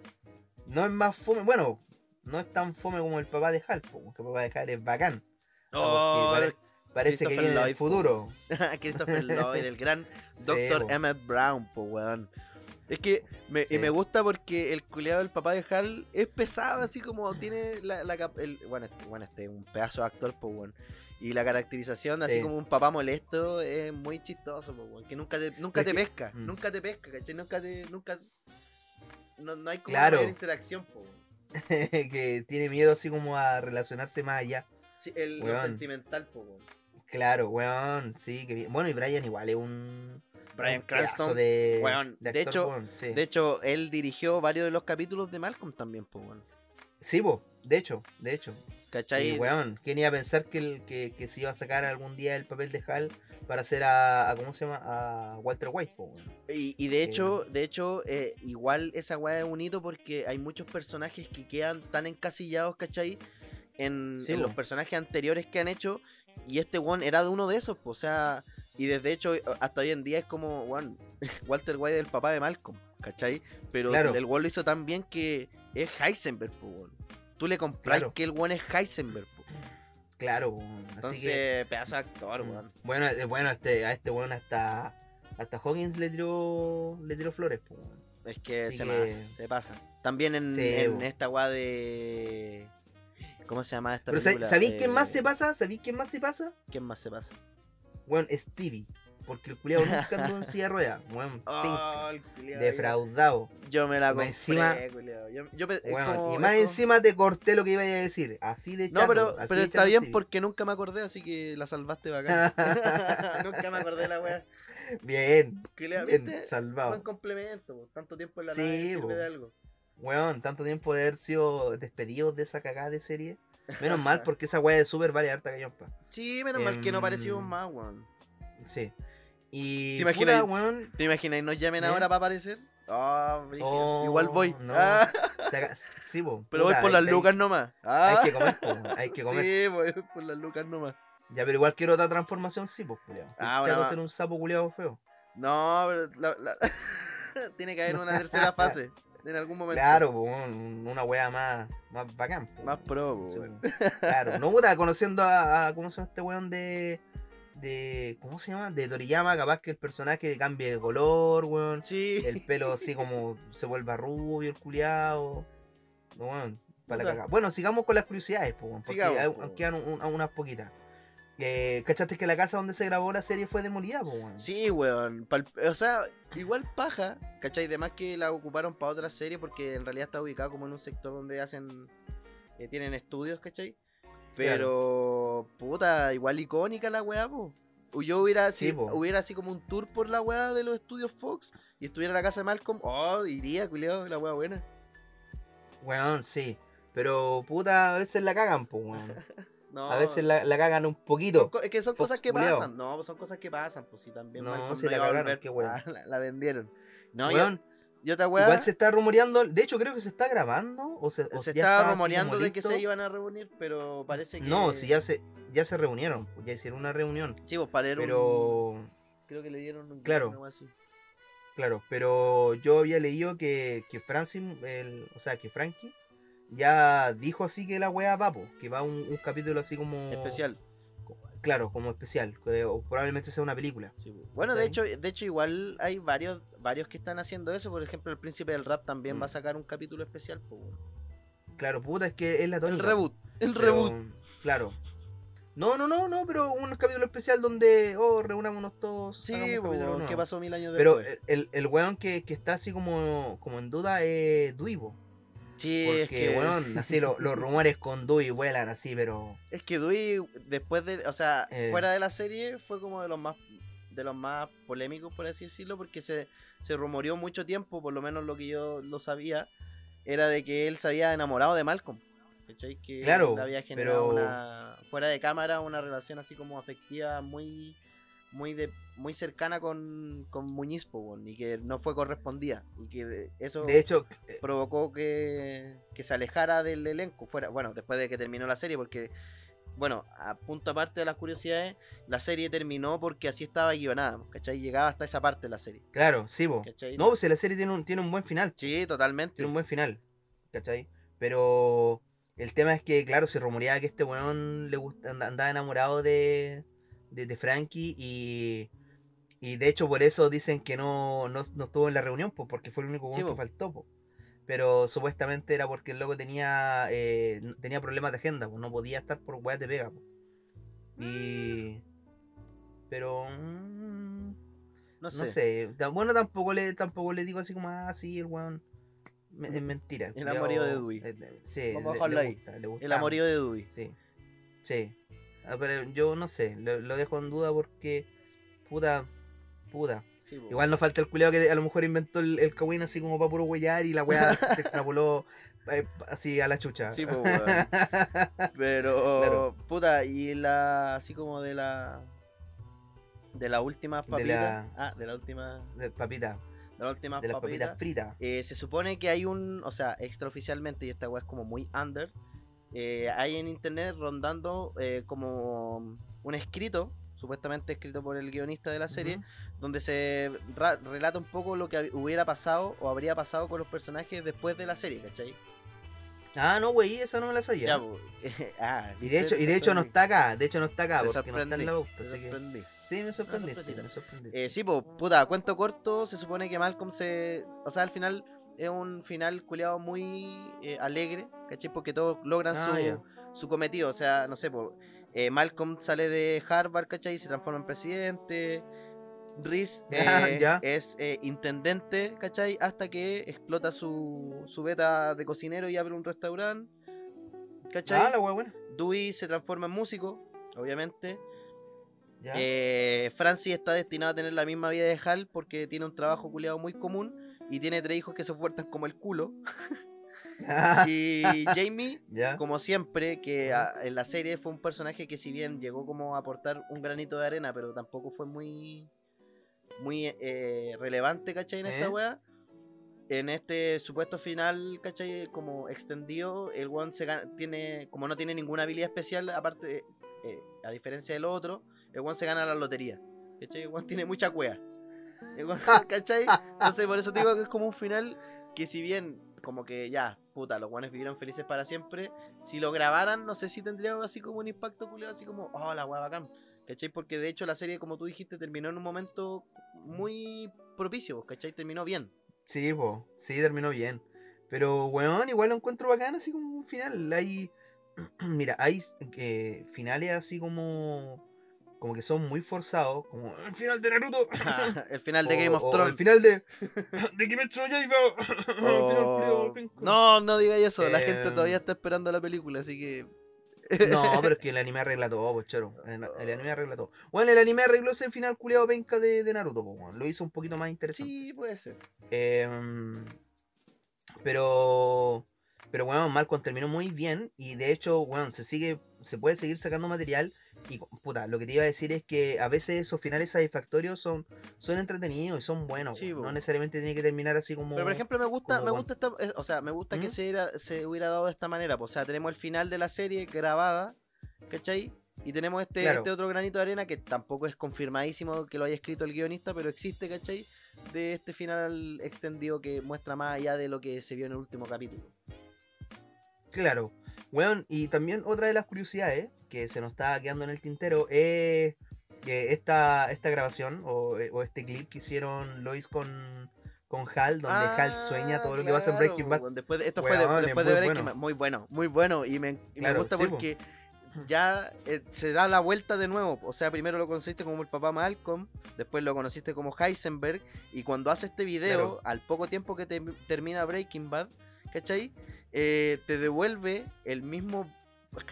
No es más fome, bueno, no es tan fome como el papá de Hal, po, que el papá de Hal es bacán. Oh, pare- parece que viene del futuro. Christopher Lloyd, el gran Dr. Emmett Brown, po, weón. Es que me, y me gusta porque el culiado del papá de Hal es pesado, así como tiene la, la cap- el- bueno, este, bueno, este es un pedazo de actor, pues, weón. Y la caracterización, así Sí. como un papá molesto, es muy chistoso, pues. Que nunca te, nunca te que- pesca, mm. nunca te pesca, ¿cachai? Nunca te, nunca... No, no hay como Claro. mayor interacción, pues, que tiene miedo así como a relacionarse más allá. Sí, el, lo sentimental, pues, weón. Claro, weón, sí, que bien. Bueno, y Brian igual es un. Brian Cranston, de, weón, de de hecho- weón, sí. De hecho, él dirigió varios de los capítulos de Malcolm también, pues, weón. Sí, po, de hecho, de hecho. ¿Cachai? Y weón, ¿quién iba a pensar que, el, que, que se iba a sacar algún día el papel de Hal para hacer a, a- ¿cómo se llama? A Walter White, po, weón. Y, y de hecho, de hecho, eh, igual esa weá es un hito porque hay muchos personajes que quedan tan encasillados, ¿cachai? En, Sí, en po. los personajes anteriores que han hecho. Y este one era de uno de esos, po, o sea, y desde hecho, hasta hoy en día es como, weón, Walter White es el papá de Malcolm, ¿cachai? Pero Claro. el one lo hizo tan bien que es Heisenberg, po. Tú le compras Claro. que el one es Heisenberg, po. Claro, weón. Así Entonces, que. pedazo de actor, weón. Bueno, eh, bueno este, a este weón hasta. Hasta Hawkins le tiró, le tiró flores, weón. Es que se que- pasa, se pasa. También en, Sí, en esta weá de. ¿Cómo se llama esta Pero ¿sab- película? ¿sabéis quién más Eh, se pasa? ¿Sabéis quién más se pasa? ¿Quién más se pasa? Weón, Stevie. Porque el culiado nunca andó en silla de ruedas. Weón, Oh, Defraudado. Yo me la compré, encima-. Yo, yo como- y más como- encima te corté lo que iba a decir. Así de chato. No, pero, así pero de está bien Stevie. porque nunca me acordé, así que la salvaste bacán. nunca me acordé de la weá. Bien. Bien, ¿viste? salvado. Buen complemento, tanto tiempo en la Sí, nave de algo. Weón, tanto tiempo de haber sido despedidos de esa cagada de serie. Menos mal porque esa weá de super vale harta callampa. Sí, menos mal que no Em, parecimos más, weón. Sí. Y ¿Te imaginas, weón. ¿Te imaginas? ¿Nos llamen ¿Eh? ahora para aparecer? Ah, brígido. Oh, Igual voy. no. Ah, sí, po, pero puta, voy por hay- las hay- lucas nomás. Ah, Hay que comer, po, hay que comer. Sí, voy por las lucas nomás. Ya, pero igual quiero otra transformación, sí, pues, culiao. Ah, bueno, ser un sapo culiado feo. No, pero la, la- Tiene que haber una tercera fase en algún momento. Claro, po, un- una wea más, más bacán. po. Más pro, po, Sí, weón. Claro, no puta, conociendo a, a- ¿cómo se llama este weón de de ¿cómo se llama? De Toriyama, capaz que el personaje cambie de color, weón. Sí. El pelo así como se vuelva rubio, el culiao. No, weón, para la cagada. Bueno, sigamos con las curiosidades, po, weón, porque Sigamos, hay- po. quedan un- un- unas poquitas. Eh, ¿Cachaste que la casa donde se grabó la serie fue demolida, po, weón? Sí, weón. Pal- O sea, igual paja, ¿cachai? Además que la ocuparon para otra serie porque en realidad está ubicada como en un sector donde hacen. eh, tienen estudios, ¿cachai? Pero, puta, igual icónica la weá, po. Yo hubiera, Sí, si hubiera así como un tour por la weá de los estudios Fox y estuviera en la casa de Malcolm, oh, iría, culiado, la weá buena. Weón, sí. Pero puta, a veces la cagan, po, weón. No, A veces la, la cagan un poquito. es que son Fox cosas que culiao. pasan. No, son cosas que pasan, pues sí, también. No, si la cagaron, volver. qué weá. Ah, la, la vendieron. No, y- Weón, y, otra weá. Igual se está rumoreando, de hecho creo que se está grabando o se, o se ya así rumoreando de que se iban a reunir, pero parece que. No, si ya se ya se reunieron, pues, ya hicieron una reunión. Sí, pues para Pero un- Creo que le dieron un. Claro. algo así. claro, pero yo había leído que que Francis, el, o sea, que Frankie ya dijo así que la wea va, po, que va un, un capítulo así como Especial. Claro, como especial, que- o probablemente sea una película. Bueno, de hecho, de hecho igual hay varios, varios que están haciendo eso. Por ejemplo, el príncipe del rap también Mm. va a sacar un capítulo especial. weón. Claro, puta, es que es la El tónica. reboot. El Pero, reboot. Claro. No, no, no, no, pero un capítulo especial donde, oh, reunámonos todos. Sí, po, nuevo. ¿qué pasó mil años Pero después? el, el weón que, que está así como, como en duda es Duivo. Sí, Porque, es que. weón, así lo- los rumores con Dewey vuelan así, pero. Es que Dewey, después de. O sea, Eh. fuera de la serie, fue como de los más. De los más polémicos, por así decirlo, porque se, se rumoreó mucho tiempo, por lo menos lo que yo lo sabía, era de que él se había enamorado de Malcolm. ¿Cachai? Que Claro, él había generado pero- una. Fuera de cámara, una relación así como afectiva muy. Muy, de, muy cercana con, con Muñiz, po, y que no fue correspondida. Y que eso De hecho, eh, provocó que, que se alejara del elenco. Fuera, bueno, después de que terminó la serie, porque, bueno, a punto aparte de las curiosidades, la serie terminó porque así estaba guionada, ¿cachai? Llegaba hasta esa parte de la serie. claro, sí. ¿Cachai? No, si la serie tiene un, tiene un buen final. Sí, totalmente. Tiene un buen final. ¿Cachai? Pero el tema es que, claro, se rumoreaba que este weón le gusta, and- andaba enamorado de, de, de Frankie y, y de hecho por eso dicen que no, no, no estuvo en la reunión, pues, porque fue el único Sí, que faltó. Pero supuestamente era porque el loco tenía eh, tenía problemas de agenda, pues, no podía estar por weas de pega. Y... Pero... mm, No no sé. sé. Ta- Bueno, tampoco le, tampoco le digo así como, ah, sí, el weón. me- Es mentira. El amorío de Dewey. eh, eh, Sí, Vamos a le, dejarlo le ahí. gusta, le El amorío de Dewey. Sí. Sí. Ah, pero yo no sé, lo, lo dejo en duda porque. Puta. Puta. Sí. Igual nos falta el culiao que a lo mejor inventó el, el Kawin así como para puro huellar y la weá se extrapoló eh, así a la chucha. Sí, po. Pero, Claro. puta, y la. Así como de la. De la última De papita. la- Ah, de la última. De papita. De la última De las papitas fritas. Eh, se supone que hay un, o sea, extraoficialmente, y esta weá es como muy under, eh, hay en internet rondando eh, como un escrito, supuestamente escrito por el guionista de la serie, donde se relata un poco lo que hubiera pasado o habría pasado con los personajes después de la serie, ¿cachai? Ah, no, wey, esa no me la sabía. Ya, po. ah, y de hecho, y de hecho no está acá, de hecho no está acá, porque no está en sorprendí, la así que. Sí, me sorprendiste, me sorprendiste. Eh, sí, pues, puta, cuento corto, se supone que Malcolm se... O sea, al final es un final culiado muy eh, alegre, ¿cachai? Porque todos logran Ah, su, su cometido, o sea, no sé, pues, eh, Malcolm sale de Harvard, ¿cachai? Y se transforma en presidente. Ah, eh, es intendente, ¿cachai? Hasta que explota su, su beta de cocinero y abre un restaurante, ¿cachai? Ah, la wea buena. Dewey se transforma en músico, obviamente. Ya. Eh, Francis está destinado a tener la misma vida de Hal porque tiene un trabajo culiado muy común y tiene tres hijos que se portan como el culo. y Jamie, Ya. como siempre, que a- en la serie fue un personaje que si bien llegó como a aportar un granito de arena, pero tampoco fue muy muy eh, relevante, ¿cachai? En esta ¿Eh? wea. En este supuesto final, ¿cachai? Como extendido, el one se gana- tiene, como no tiene ninguna habilidad especial, aparte, eh, a diferencia del otro, el one se gana la lotería. ¿Cachai? El one tiene mucha cuea. Cuando- ¿Cachai? Entonces por eso te digo que es como un final que si bien como que ya, puta, los guanes vivieron felices para siempre, si lo grabaran no sé si tendría así como un impacto culiado, así como, oh, la wea bacán. ¿Cachai? Porque de hecho la serie, como tú dijiste, terminó en un momento muy propicio, ¿cachai? Terminó bien. Sí, po, sí, terminó bien. Pero, weón, igual lo encuentro bacán así como un final. Hay, mira, hay eh, finales así como, como que son muy forzados, como el final de Naruto. el final de O- Game of Thrones. El final de, de Kimetsu no Yaiba. Oh. No, no digáis eso, la gente Em, todavía está esperando la película, así que... No, pero es que el anime arregla todo, pues choro. El, el anime arregla todo. Bueno, el anime arregló ese final culiado penca de, de Naruto, pues. Lo hizo un poquito más interesante. Sí, puede ser. Em, pero, pero bueno, Malcolm terminó muy bien y de hecho, bueno, se sigue, se puede seguir sacando material y puta, lo que te iba a decir es que a veces esos finales satisfactorios son, son entretenidos y son buenos. Sí, no necesariamente tiene que terminar así como. Pero por ejemplo me gusta, me gusta esta, eh, o sea, me gusta que ¿Mm? se, era- se hubiera dado de esta manera. O sea, tenemos el final de la serie grabada, ¿cachai? Y tenemos este, Claro. este otro granito de arena que tampoco es confirmadísimo que lo haya escrito el guionista, pero existe, ¿cachai? De este final extendido que muestra más allá de lo que se vio en el último capítulo. Claro. Weón, y también otra de las curiosidades que se nos está quedando en el tintero es que esta, esta grabación o, eh, o este clip que hicieron Lois con, con Hal, donde Hal sueña todo lo que pasa en Breaking Bad. Ah, Después esto fue de- después de muy Breaking bueno. Bad. Muy bueno, muy bueno. Y me, y me Claro, gusta sí, po. porque ya eh, se da la vuelta de nuevo. O sea, primero lo conociste como el papá Malcolm, después lo conociste como Heisenberg. Y cuando hace este video, Claro. al poco tiempo que te- termina Breaking Bad, ¿cachai? Eh, te devuelve el mismo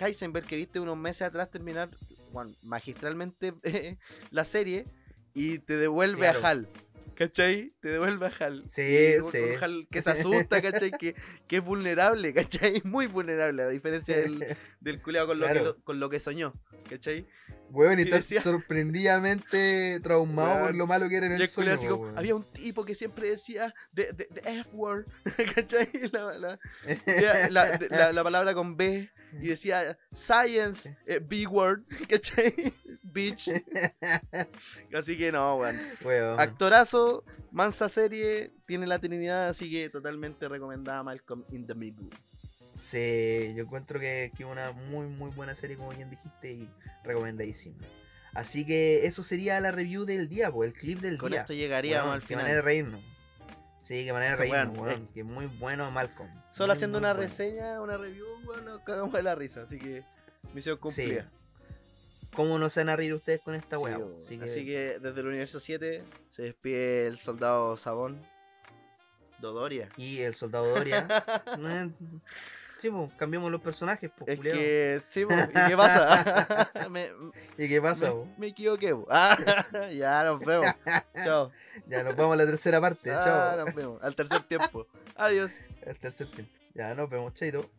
Heisenberg que viste unos meses atrás terminar bueno, magistralmente la serie y te devuelve Claro. a Hal. ¿Cachai? Te devuelve a Hal. Sí, Y sí. un Hal que se asusta, ¿cachai? Que, que es vulnerable, ¿cachai? Muy vulnerable, a diferencia del, del culeado con, lo que Claro. lo- con lo que soñó, ¿cachai? Weón, y está decía- sorprendidamente traumado por Weón, lo malo que era en el sueño. weón. había un tipo que siempre decía the, the- the F word, ¿cachai? La, la- la- palabra con B y decía science, eh, B word, ¿cachai? Bitch. Así que no, weón. Weón. Actorazo, mansa serie, tiene la Trinidad, así que totalmente recomendada Malcolm in the Middle. Sí, yo encuentro que es una muy muy buena serie como bien dijiste y recomendadísima. Así que eso sería la review del día, pues, el clip del Con día. esto llegaríamos al Qué final. manera de reírnos. Sí, qué manera de reírnos, Weón, weón. Que muy bueno Malcolm. Solo Muy, haciendo muy una bueno. reseña, una review, bueno, cagamos de la risa, así que misión cumplida. ¿Cómo no se van a reír ustedes con esta Sí, weá? Así que, Así que desde el universo 7 se despide el soldado Sabón. Dodoria. Y el soldado Doria. Sí, pues, cambiamos los personajes, pues, Es culiao. que, sí, ¿y qué pasa? me, ¿Y qué pasa, me, me equivoqué. Ah, ya nos vemos. Chao. Ya nos vemos a la tercera parte. Ah, Chao. nos vemos. Al tercer tiempo. Adiós. El tercer tiempo. Ya nos vemos, chaito.